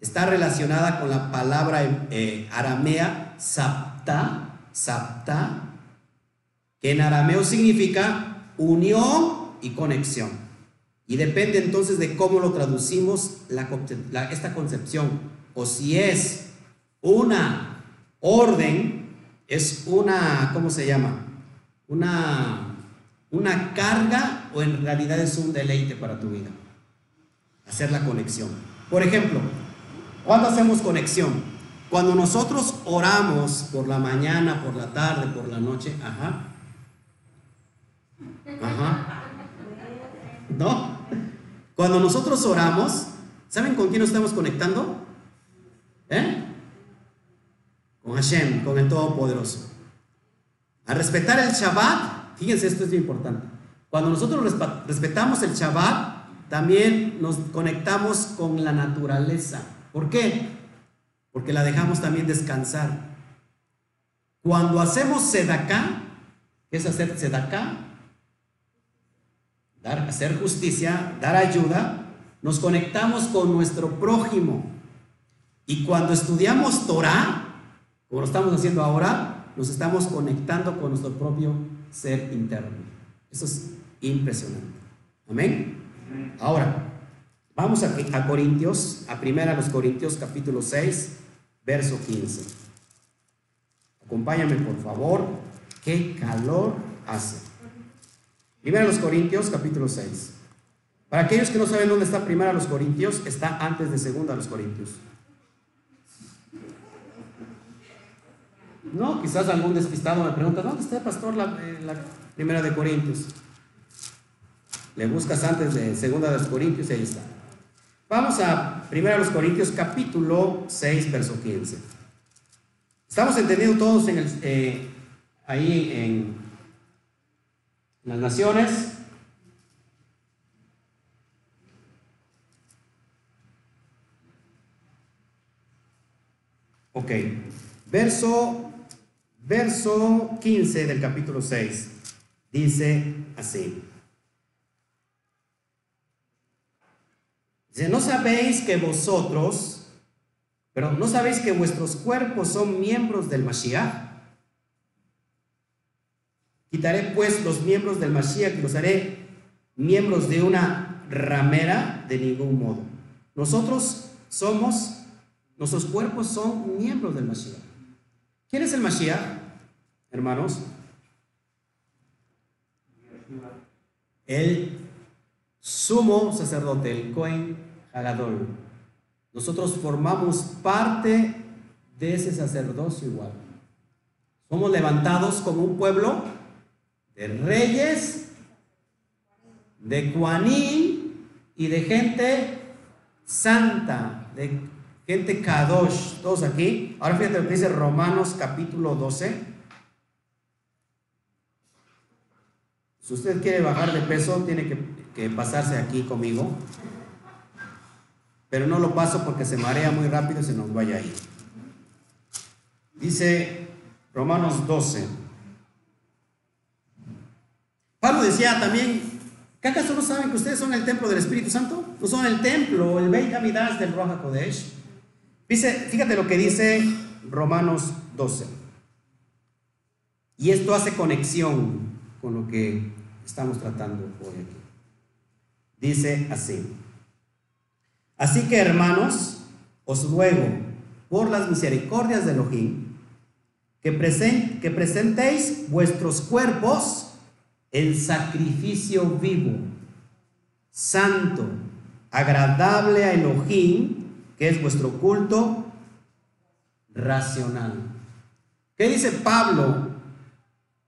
está relacionada con la palabra eh, aramea sapta, sapta, que en arameo significa unión y conexión. Y depende entonces de cómo lo traducimos esta concepción. O si es una orden, es una, ¿cómo se llama? Una, una carga o en realidad es un deleite para tu vida. Hacer la conexión. Por ejemplo, ¿cuándo hacemos conexión? Cuando nosotros oramos por la mañana, por la tarde, por la noche, ajá. Ajá. ¿No? Cuando nosotros oramos, ¿saben con quién nos estamos conectando? ¿Eh? Con Hashem, con el Todopoderoso. Al respetar el Shabbat, fíjense, esto es muy importante. Cuando nosotros respetamos el Shabbat, también nos conectamos con la naturaleza. ¿Por qué? Porque la dejamos también descansar. Cuando hacemos sedaká, ¿qué es hacer sedaká? dar, hacer justicia, dar ayuda, nos conectamos con nuestro prójimo. Y cuando estudiamos Torah, como lo estamos haciendo ahora, nos estamos conectando con nuestro propio ser interno. Eso es impresionante. Amén. Ahora, vamos a, Corintios, a primera los Corintios capítulo 6, verso 15. Acompáñame por favor. Qué calor hace. Primera los Corintios, capítulo 6. Para aquellos que no saben dónde está Primera los Corintios, está antes de Segunda los Corintios. No, quizás algún despistado me pregunta, ¿dónde está, pastor, la, eh, la Primera de Corintios? Le buscas antes de Segunda de los Corintios y ahí está. Vamos a Primera los Corintios, capítulo 6, verso 15. Estamos entendiendo todos en el, eh, ahí en las naciones. Ok, verso, verso 15 del capítulo 6 dice así. Dice, no sabéis que vosotros, pero no sabéis que vuestros cuerpos son miembros del Mashiach. Quitaré pues los miembros del Mashiach y los haré miembros de una ramera de ningún modo. Nosotros somos, nuestros cuerpos son miembros del Mashiach. ¿Quién es el Mashiach, hermanos? El sumo sacerdote, el Cohen Hagadol. Nosotros formamos parte de ese sacerdocio igual. Somos levantados como un pueblo de reyes, de Juanín y de gente santa, de gente kadosh, todos aquí. Ahora fíjate lo que dice Romanos capítulo 12. Si usted quiere bajar de peso, tiene que, que pasarse aquí conmigo. Pero no lo paso porque se marea muy rápido y se nos vaya ahí. Dice Romanos 12. Pablo decía también, ¿qué acaso no saben que ustedes son el templo del Espíritu Santo? No son el templo, el Beit Hamidash del Roja Kodesh. Dice, fíjate lo que dice Romanos 12. Y esto hace conexión con lo que estamos tratando hoy aquí. Dice así. Así que hermanos, os ruego por las misericordias de Elohim que, que presentéis vuestros cuerpos el sacrificio vivo, santo, agradable a Elohim, que es vuestro culto racional. ¿Qué dice Pablo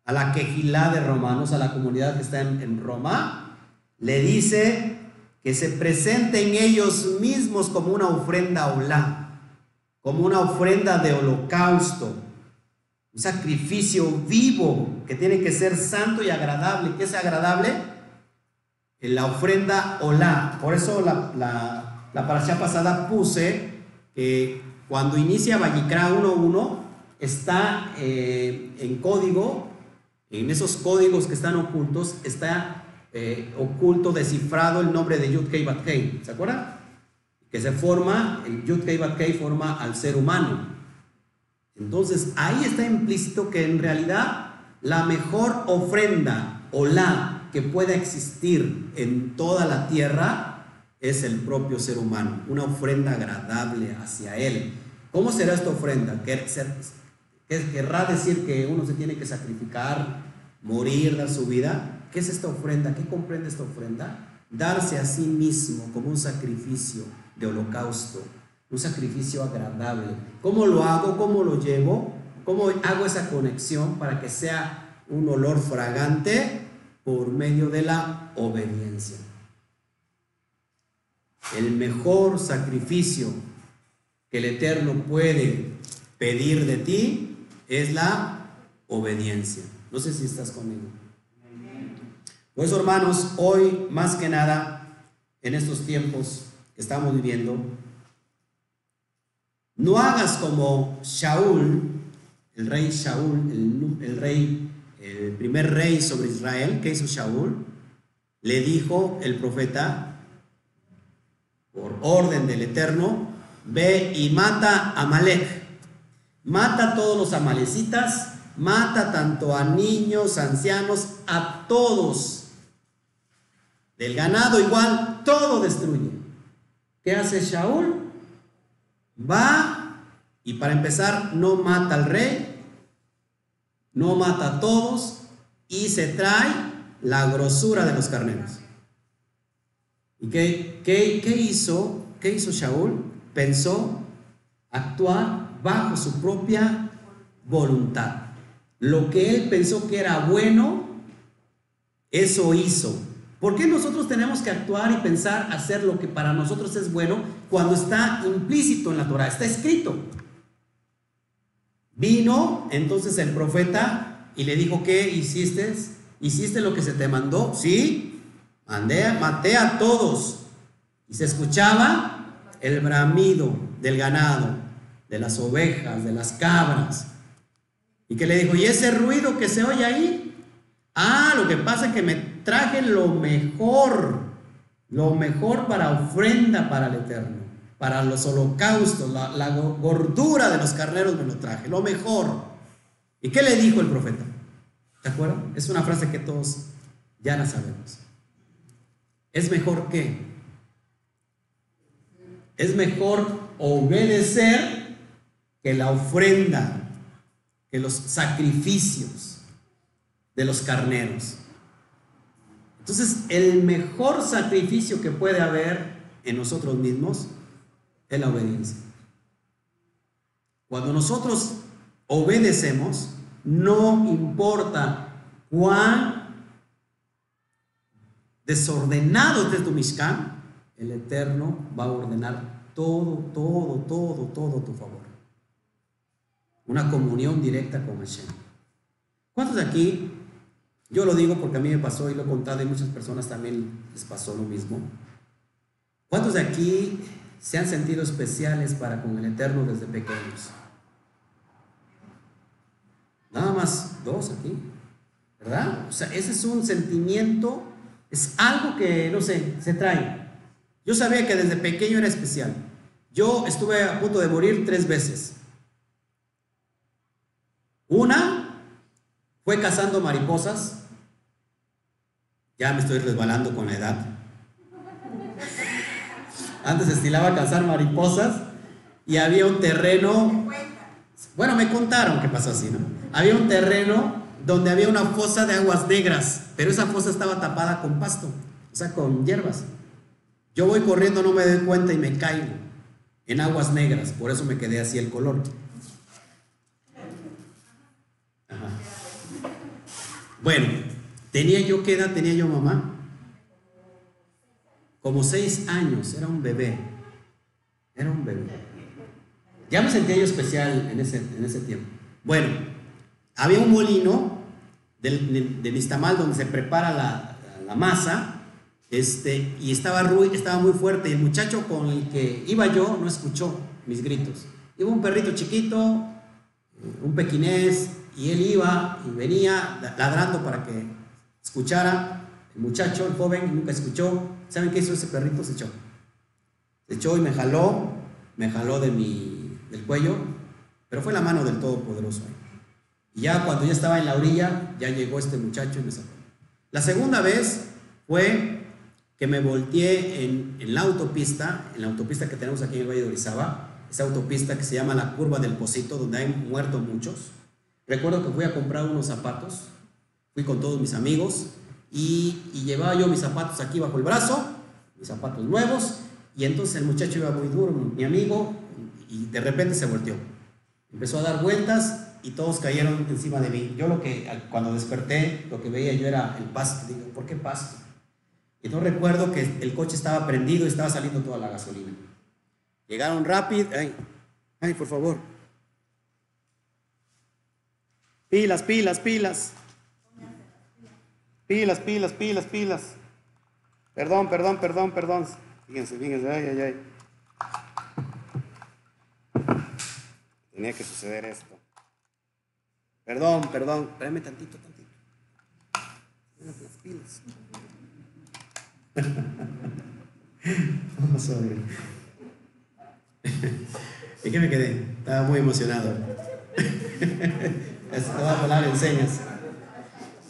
a la quejilá de romanos, a la comunidad que está en, Roma? Le dice que se presenten ellos mismos como una ofrenda olá, como una ofrenda de holocausto, un sacrificio vivo que tiene que ser santo y agradable. ¿Qué es agradable? En la ofrenda olá. Por eso la, la, la pasada puse que cuando inicia Vallicra 1.1 está eh, en código, en esos códigos que están ocultos, está eh, oculto, descifrado el nombre de Yud Kei Bat ¿Se acuerdan? Que se forma, el Yud Kei Bat forma al ser humano. Entonces ahí está implícito que en realidad la mejor ofrenda Olá que pueda existir en toda la tierra es el propio ser humano, una ofrenda agradable hacia Él. ¿Cómo será esta ofrenda? ¿Querrá decir que uno se tiene que sacrificar, morir, dar su vida? ¿Qué es esta ofrenda? ¿Qué comprende esta ofrenda? Darse a sí mismo como un sacrificio de holocausto, un sacrificio agradable. ¿Cómo lo hago? ¿Cómo lo llevo? ¿Cómo hago esa conexión para que sea un olor fragante por medio de la obediencia? El mejor sacrificio que el Eterno puede pedir de ti es la obediencia. No sé si estás conmigo. Pues hermanos, hoy más que nada, en estos tiempos que estamos viviendo, no hagas como Shaul, el rey Shaul, el, rey, el primer rey sobre Israel, que hizo Shaul, le dijo el profeta, por orden del Eterno, ve y mata a Malek, mata a todos los amalecitas, mata tanto a niños, ancianos, a todos. Del ganado igual, todo destruye. ¿Qué hace Shaul? Va y para empezar no mata al rey, no mata a todos y se trae la grosura de los carneros. ¿Y qué, qué, hizo? ¿Qué hizo Shaul? Pensó actuar bajo su propia voluntad. Lo que él pensó que era bueno, eso hizo. ¿Por qué nosotros tenemos que actuar y pensar hacer lo que para nosotros es bueno cuando está implícito en la Torah? Está escrito. Vino entonces el profeta y le dijo, ¿qué hiciste? ¿Hiciste lo que se te mandó? Sí, mandé, maté a todos. Y se escuchaba el bramido del ganado, de las ovejas, de las cabras. Y que le dijo, ¿y ese ruido que se oye ahí? Ah, lo que pasa es que me traje lo mejor, lo mejor para ofrenda para el Eterno, para los holocaustos, la, gordura de los carneros me lo traje, lo mejor. ¿Y qué le dijo el profeta? ¿Te acuerdas? Es una frase que todos ya la sabemos. Es mejor que. Es mejor obedecer que la ofrenda, que los sacrificios de los carneros. Entonces, el mejor sacrificio que puede haber en nosotros mismos es la obediencia. Cuando nosotros obedecemos, no importa cuán desordenado esté tu Mishkan, el Eterno va a ordenar todo, todo, todo, todo a tu favor. Una comunión directa con Hashem. ¿Cuántos de aquí yo lo digo porque a mí me pasó y lo he contado y muchas personas también les pasó lo mismo. ¿Cuántos de aquí se han sentido especiales para con el Eterno desde pequeños? Nada más dos aquí, ¿verdad? O sea, ese es un sentimiento, es algo que, no sé, se trae. Yo sabía que desde pequeño era especial. Yo estuve a punto de morir tres veces. Una fue cazando mariposas. Ya me estoy resbalando con la edad. Antes estilaba cazar mariposas y había un terreno. Bueno, me contaron que pasó así, ¿no? Había un terreno donde había una fosa de aguas negras, pero esa fosa estaba tapada con pasto, o sea, con hierbas. Yo voy corriendo, no me doy cuenta y me caigo en aguas negras, por eso me quedé así el color. Bueno, tenía yo, ¿qué edad tenía yo mamá? Como seis años, era un bebé. Era un bebé. Ya me sentía yo especial en ese, en ese tiempo. Bueno, había un molino del, de, Mistamal donde se prepara la, la, masa, este, y estaba, estaba muy fuerte, y el muchacho con el que iba yo no escuchó mis gritos. Iba un perrito chiquito, un pequinés, y él iba y venía ladrando para que escuchara. El muchacho, el joven, nunca escuchó. ¿Saben qué hizo ese perrito? Se echó. Se echó y me jaló, me jaló de mi, del cuello, pero fue la mano del Todopoderoso. Y ya cuando ya estaba en la orilla, ya llegó este muchacho y me sacó. La segunda vez fue que me volteé en, en la autopista, en la autopista que tenemos aquí en el Valle de Orizaba, esa autopista que se llama la Curva del Pocito, donde hay muertos muchos. Recuerdo que fui a comprar unos zapatos, fui con todos mis amigos y, y llevaba yo mis zapatos aquí bajo el brazo, mis zapatos nuevos, y entonces el muchacho iba muy duro, mi amigo, y de repente se volteó. Empezó a dar vueltas y todos cayeron encima de mí. Yo lo que, cuando desperté, lo que veía yo era el pasto. Digo, ¿por qué pasto? Y no recuerdo que el coche estaba prendido y estaba saliendo toda la gasolina. Llegaron rápido. Ay, ay, por favor. Pilas, pilas, pilas. Pilas, pilas, pilas, pilas. Perdón, perdón, perdón, perdón. Fíjense, fíjense, ay, ay, ay. Tenía que suceder esto. Perdón, perdón. Tráeme tantito, tantito. Las pilas. [laughs] Vamos a ver. ¿Y qué me quedé? Estaba muy emocionado. [laughs] Va a hablar en señas.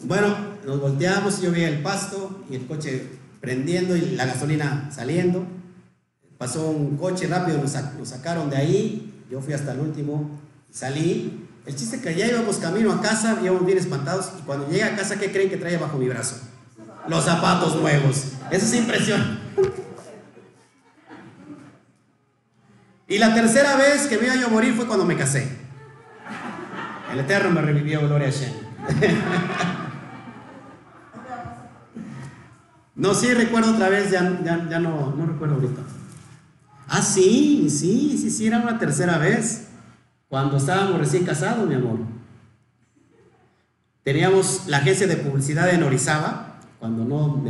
Bueno, nos volteamos, yo veía el pasto y el coche prendiendo y la gasolina saliendo. Pasó un coche rápido, nos, sacaron de ahí. Yo fui hasta el último, salí. El chiste es que ya íbamos camino a casa, íbamos bien espantados. Y cuando llegué a casa, ¿qué creen que traía bajo mi brazo? Los zapatos nuevos. Eso es impresión. Y la tercera vez que me iba yo a morir fue cuando me casé. El Eterno me revivió, gloria a Shem. [laughs] No, sí recuerdo otra vez, ya, ya, no, no recuerdo ahorita. Ah, sí, sí, sí, sí, era una tercera vez. Cuando estábamos recién casados, mi amor. Teníamos la agencia de publicidad en Orizaba, cuando no,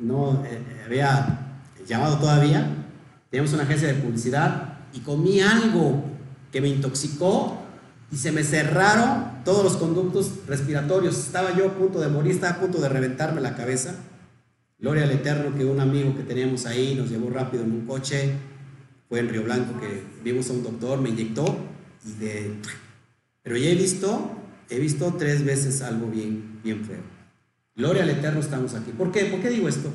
no eh, había llamado todavía. Teníamos una agencia de publicidad y comí algo que me intoxicó y se me cerraron todos los conductos respiratorios. Estaba yo a punto de morir, estaba a punto de reventarme la cabeza. Gloria al Eterno que un amigo que teníamos ahí nos llevó rápido en un coche, fue en Río Blanco que vimos a un doctor, me inyectó y de... Pero ya he visto, he visto tres veces algo bien, bien feo. Gloria al Eterno estamos aquí. ¿Por qué? ¿Por qué digo esto?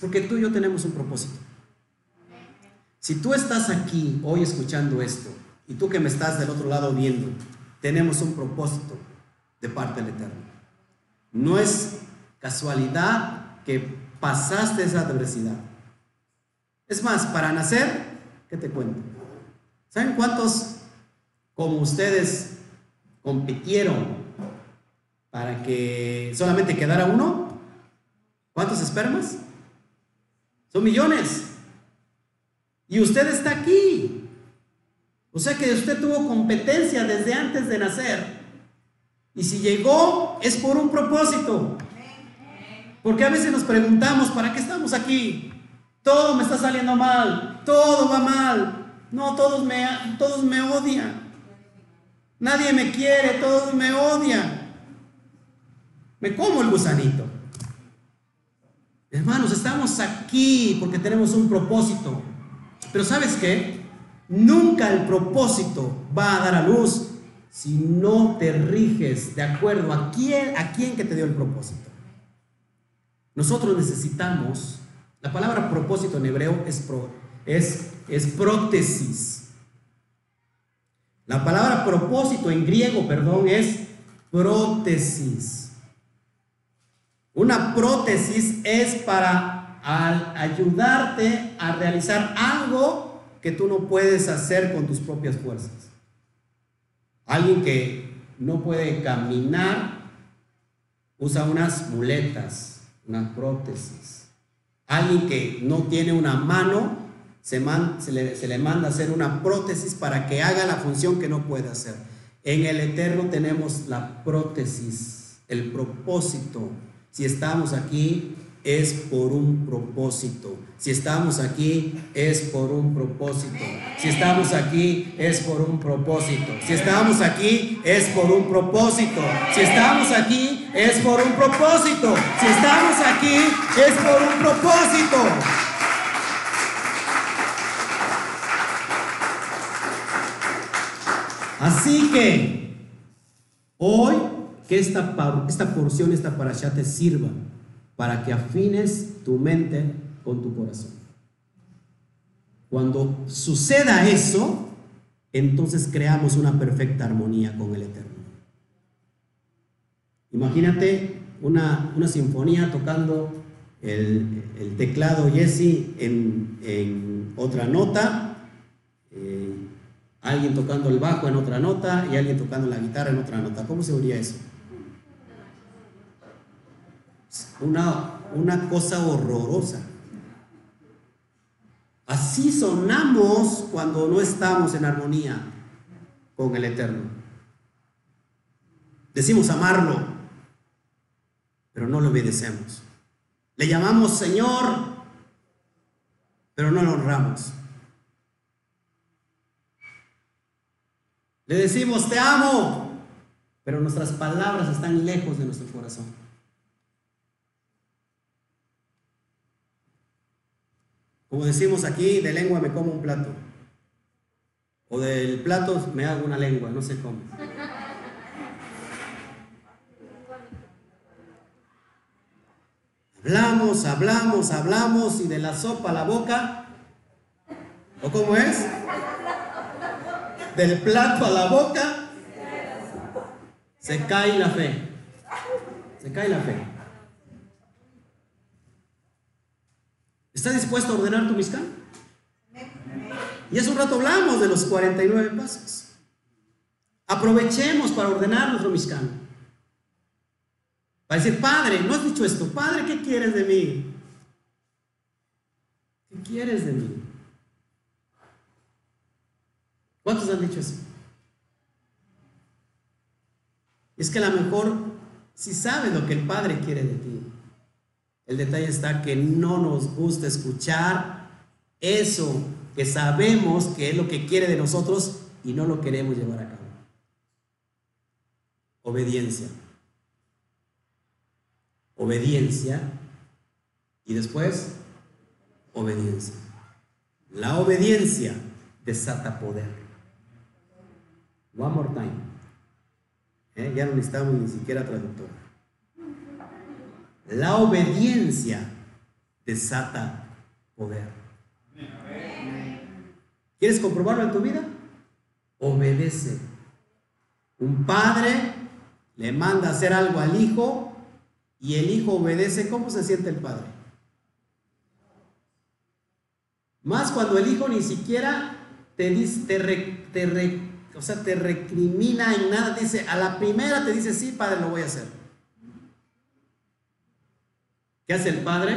Porque tú y yo tenemos un propósito. Si tú estás aquí hoy escuchando esto y tú que me estás del otro lado viendo, tenemos un propósito de parte del Eterno. No es casualidad que pasaste esa adversidad. Es más, para nacer, ¿qué te cuento? ¿Saben cuántos como ustedes compitieron para que solamente quedara uno? ¿Cuántos espermas? Son millones. Y usted está aquí. O sea que usted tuvo competencia desde antes de nacer. Y si llegó es por un propósito. Porque a veces nos preguntamos, ¿para qué estamos aquí? Todo me está saliendo mal, todo va mal. No, todos me, todos me odian. Nadie me quiere, todos me odian. Me como el gusanito. Hermanos, estamos aquí porque tenemos un propósito. Pero ¿sabes qué? Nunca el propósito va a dar a luz si no te riges de acuerdo a quién, a que te dio el propósito. Nosotros necesitamos, la palabra propósito en hebreo es, es, es prótesis. La palabra propósito en griego, perdón, es prótesis. Una prótesis es para ayudarte a realizar algo que tú no puedes hacer con tus propias fuerzas. Alguien que no puede caminar usa unas muletas una prótesis. Alguien que no tiene una mano, se, le, se le manda hacer una prótesis para que haga la función que no puede hacer. En el eterno tenemos la prótesis, el propósito. Si estamos aquí, es por un propósito. Si estamos aquí, es por un propósito. Si estamos aquí, es por un propósito. Si estamos aquí, es por un propósito. Si estamos aquí, es por un propósito. Si estamos aquí, es por un propósito. Así que hoy que esta, porción, esta allá te sirva para que afines tu mente con tu corazón. Cuando suceda eso, entonces creamos una perfecta armonía con el Eterno. Imagínate una, una sinfonía tocando el, teclado Jesse en, otra nota, eh, alguien tocando el bajo en otra nota y alguien tocando la guitarra en otra nota. ¿Cómo se oiría eso? Una, una cosa horrorosa. Así sonamos cuando no estamos en armonía con el Eterno. Decimos amarlo, pero no lo obedecemos. Le llamamos Señor, pero no lo honramos. Le decimos te amo, pero nuestras palabras están lejos de nuestro corazón. Como decimos aquí, de lengua me como un plato. O del plato me hago una lengua, no sé cómo. Hablamos, hablamos, hablamos y de la sopa a la boca. ¿O cómo es? Del plato a la boca se cae la fe. Se cae la fe. ¿Estás dispuesto a ordenar tu miscán? Y hace un rato hablamos de los 49 pasos. Aprovechemos para ordenar nuestro miscán. Para decir, Padre, no has dicho esto. Padre, ¿qué quieres de mí? ¿Qué quieres de mí? ¿Cuántos han dicho eso? Es que a lo mejor si sabes lo que el Padre quiere de ti. El detalle está que no nos gusta escuchar eso que sabemos que es lo que quiere de nosotros y no lo queremos llevar a cabo. Obediencia obediencia y después obediencia. La obediencia desata poder. One more time. ¿Eh? Ya no necesitamos ni siquiera traductor. La obediencia desata poder. ¿Quieres comprobarlo en tu vida? Obedece. Un padre le manda hacer algo al hijo y el hijo obedece, ¿cómo se siente el padre? Más cuando el hijo ni siquiera te dice, te, o sea, te recrimina en nada, dice, a la primera te dice, sí, padre, lo voy a hacer. ¿Qué hace el padre?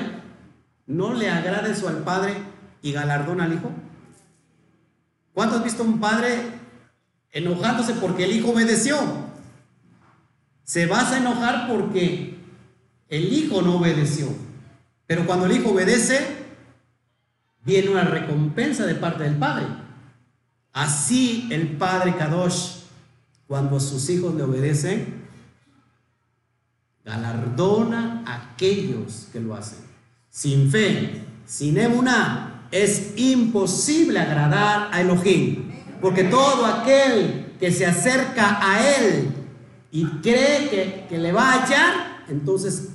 ¿No le agrada eso al padre y galardona al hijo? ¿Cuánto has visto un padre enojándose porque el hijo obedeció? Se vas a enojar porque el hijo no obedeció. Pero cuando el hijo obedece, viene una recompensa de parte del padre. Así el padre Kadosh, cuando sus hijos le obedecen, galardona a aquellos que lo hacen. Sin fe, sin emuná, es imposible agradar a Elohim. Porque todo aquel que se acerca a él y cree que, que le va a hallar, entonces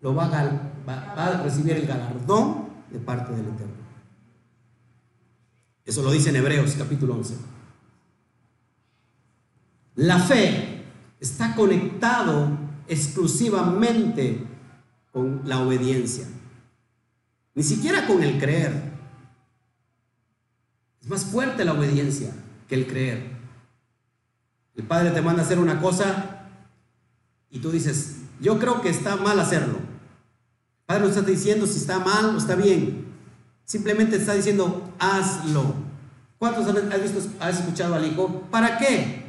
lo va a, recibir el galardón de parte del Eterno. Eso lo dice en Hebreos capítulo 11. La fe está conectado exclusivamente con la obediencia, ni siquiera con el creer. Es más fuerte la obediencia que el creer. El Padre te manda a hacer una cosa y tú dices, yo creo que está mal hacerlo. Padre no está diciendo si está mal o está bien. Simplemente está diciendo, hazlo. ¿Cuántos has visto, has escuchado al hijo? ¿Para qué?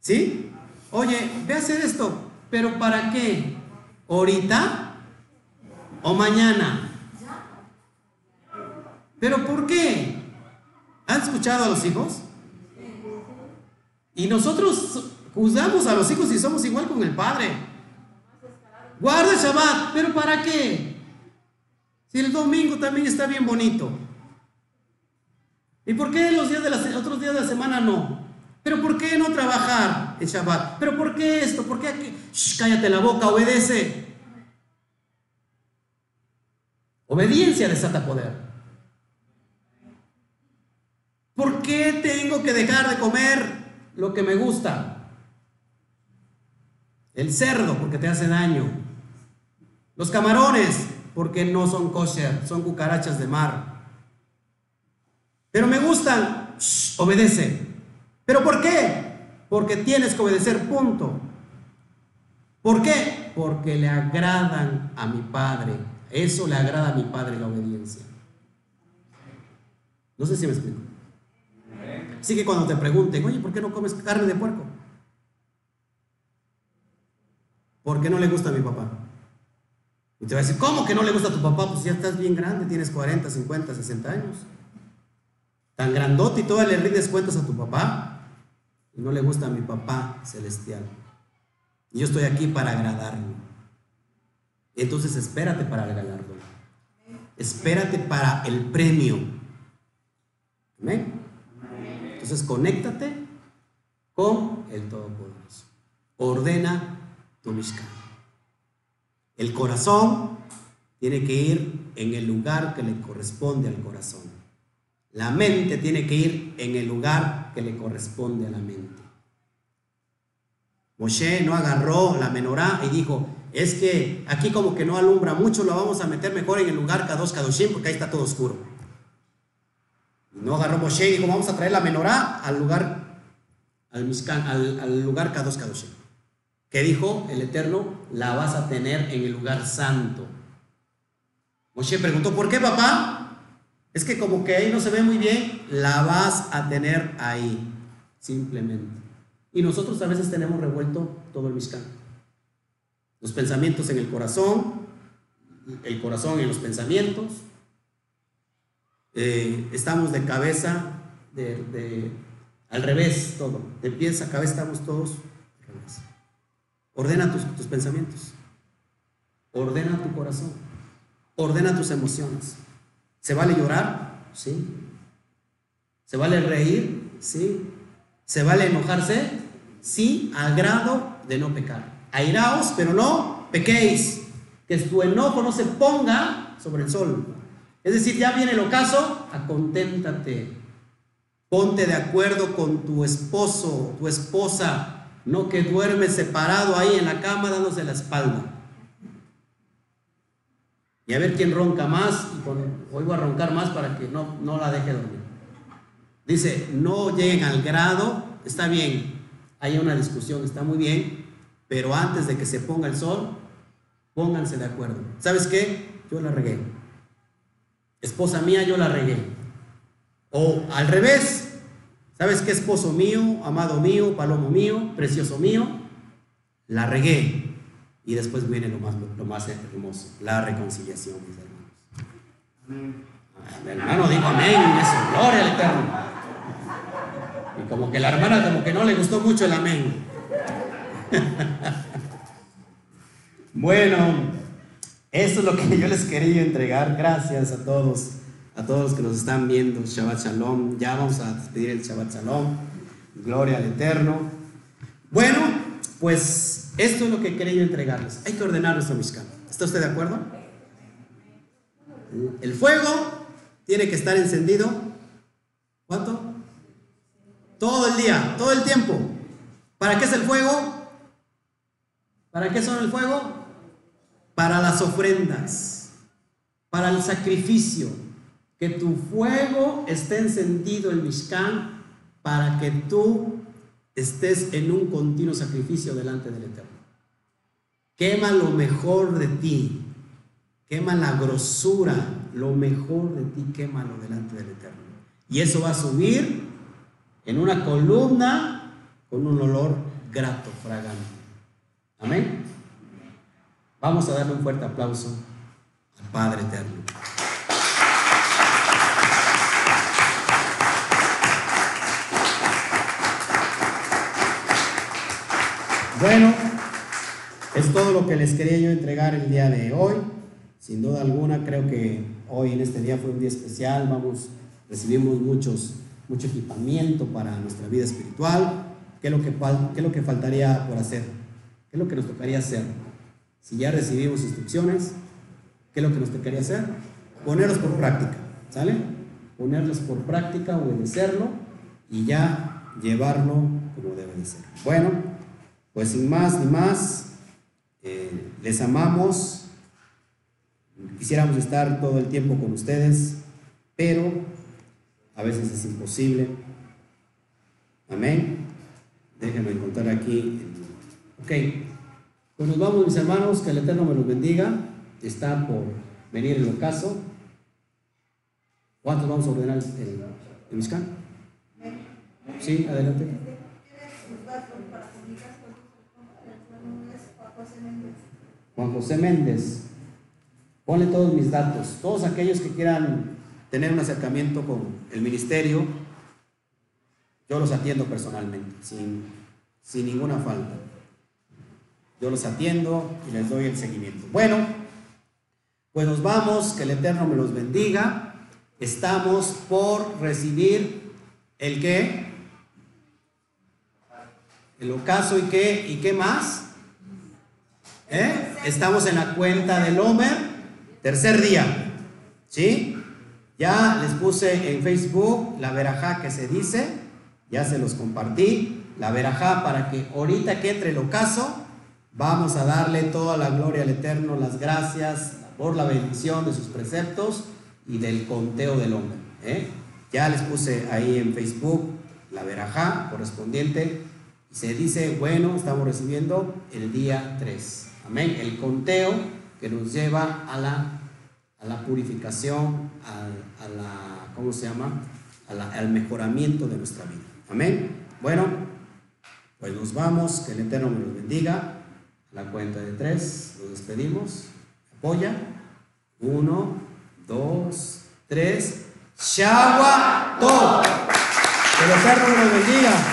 ¿Sí? Oye, ve a hacer esto, pero ¿para qué? ¿Ahorita o mañana? ¿Pero por qué? ¿Han escuchado a los hijos? Y nosotros juzgamos a los hijos y somos igual con el padre. Guarda Shabbat, pero ¿para qué? Si el domingo también está bien bonito. ¿Y por qué los días de la, otros días de la semana no? ¿Pero por qué no trabajar el Shabbat? ¿Pero por qué esto? ¿Por qué aquí? cállate la boca, obedece. Obediencia desata poder. ¿Por qué tengo que dejar de comer lo que me gusta? El cerdo porque te hace daño. Los camarones porque no son kosher, son cucarachas de mar. Pero me gustan, obedece. ¿Pero por qué? Porque tienes que obedecer, punto. ¿Por qué? Porque le agradan a mi Padre. Eso le agrada a mi Padre la obediencia. No sé si me explico. Así que cuando te pregunten, oye, ¿por qué no comes carne de puerco? ¿Por qué no le gusta a mi papá? Y te va a decir, ¿cómo que no le gusta a tu papá? Pues ya estás bien grande, tienes 40, 50, 60 años. Tan grandote y todavía le rindes cuentas a tu papá. No le gusta a mi papá celestial. Yo estoy aquí para agradarlo. Entonces espérate para el galardón. Espérate para el premio. Amén. Entonces conéctate con el Todopoderoso. Ordena tu Mishkan. El corazón tiene que ir en el lugar que le corresponde al corazón. La mente tiene que ir en el lugar que le corresponde a la mente. Moshe no agarró la menorá y dijo, es que aquí como que no alumbra mucho, lo vamos a meter mejor en el lugar Kadosh Kadoshim porque ahí está todo oscuro. No agarró Moshe y dijo, vamos a traer la menorá al lugar, al, lugar Kadosh Kadoshim. Que dijo el Eterno, la vas a tener en el lugar santo. Moshe preguntó, ¿por qué papá? Es que como que ahí no se ve muy bien, la vas a tener ahí, simplemente. Y nosotros a veces tenemos revuelto todo el Mishkan. Los pensamientos en el corazón, el corazón en los pensamientos. Eh, estamos de cabeza, de, al revés todo. De pies a cabeza estamos todos al revés. Ordena tus, tus pensamientos. Ordena tu corazón. Ordena tus emociones. ¿Se vale llorar? Sí. ¿Se vale reír? Sí. ¿Se vale enojarse? Sí, al grado de no pecar. Airaos, pero no pequéis. Que tu enojo no se ponga sobre el sol. Es decir, ya viene el ocaso, aconténtate. Ponte de acuerdo con tu esposo, tu esposa, no que duerme separado ahí en la cama dándose la espalda. Y a ver quién ronca más, y con, hoy voy a roncar más para que no, no la deje dormir. Dice, no lleguen al grado, está bien, hay una discusión, está muy bien, pero antes de que se ponga el sol, pónganse de acuerdo. ¿Sabes qué? Yo la regué. Esposa mía, yo la regué. O al revés, ¿sabes qué? Esposo mío, amado mío, palomo mío, precioso mío, la regué. Y después viene lo más, lo más hermoso, la reconciliación, mis hermanos. El hermano dijo amén, eso, gloria al Eterno. Y como que la hermana como que no le gustó mucho el amén. [laughs] bueno, eso es lo que yo les quería entregar. Gracias a todos, a todos los que nos están viendo. Shabbat Shalom. Ya vamos a despedir el Shabbat Shalom. Gloria al Eterno. Bueno, pues esto es lo que quería entregarles. Hay que ordenar nuestro Mishkan. ¿Está usted de acuerdo? El fuego tiene que estar encendido. ¿Cuánto? Todo el día, todo el tiempo. ¿Para qué es el fuego? ¿Para qué son el fuego? Para las ofrendas, para el sacrificio. Que tu fuego esté encendido el Mishkan para que tú estés en un continuo sacrificio delante del Eterno. Quema lo mejor de ti, quema la grosura, lo mejor de ti, quémalo delante del Eterno. Y eso va a subir en una columna con un olor grato, fragante. Amén. Vamos a darle un fuerte aplauso al Padre Eterno. Bueno, es todo lo que les quería yo entregar el día de hoy. Sin duda alguna, creo que hoy en este día fue un día especial. Vamos, recibimos muchos, mucho equipamiento para nuestra vida espiritual. ¿Qué es, lo que, ¿Qué es lo que faltaría por hacer? ¿Qué es lo que nos tocaría hacer? Si ya recibimos instrucciones, ¿Qué es lo que nos quería hacer? Ponerlos por práctica, ¿sale? Ponerlos por práctica, obedecerlo y ya llevarlo como debe de ser. Bueno, pues sin más ni más, eh, les amamos, quisiéramos estar todo el tiempo con ustedes, pero a veces es imposible. Amén. Déjenme encontrar aquí. Ok, pues nos vamos mis hermanos, que el Eterno me los bendiga. Está por venir el ocaso. ¿Cuántos vamos a ordenar el, el? Sí, adelante. Juan José Méndez. Ponle todos mis datos. Todos aquellos que quieran tener un acercamiento con el ministerio, yo los atiendo personalmente, sin, sin ninguna falta. Yo los atiendo y les doy el seguimiento. Bueno, pues nos vamos, que el Eterno me los bendiga. Estamos por recibir el qué? El ocaso y qué? ¿Y qué más? ¿Eh? Estamos en la cuenta del Homer, tercer día. ¿Sí? Ya les puse en Facebook la verajá que se dice, ya se los compartí, la verajá para que ahorita que entre el ocaso, vamos a darle toda la gloria al Eterno, las gracias por la bendición de sus preceptos y del conteo del hombre. ¿eh? Ya les puse ahí en Facebook la verajá correspondiente. Se dice, bueno, estamos recibiendo el día 3. Amén. El conteo que nos lleva a la, a la purificación, a, a la, ¿cómo se llama? al mejoramiento de nuestra vida. Amén. Bueno, pues nos vamos. Que el Eterno me los bendiga. A la cuenta de tres, nos despedimos. Apoya. Uno, dos, tres. Shagua todo. Que el Eterno me los bendiga.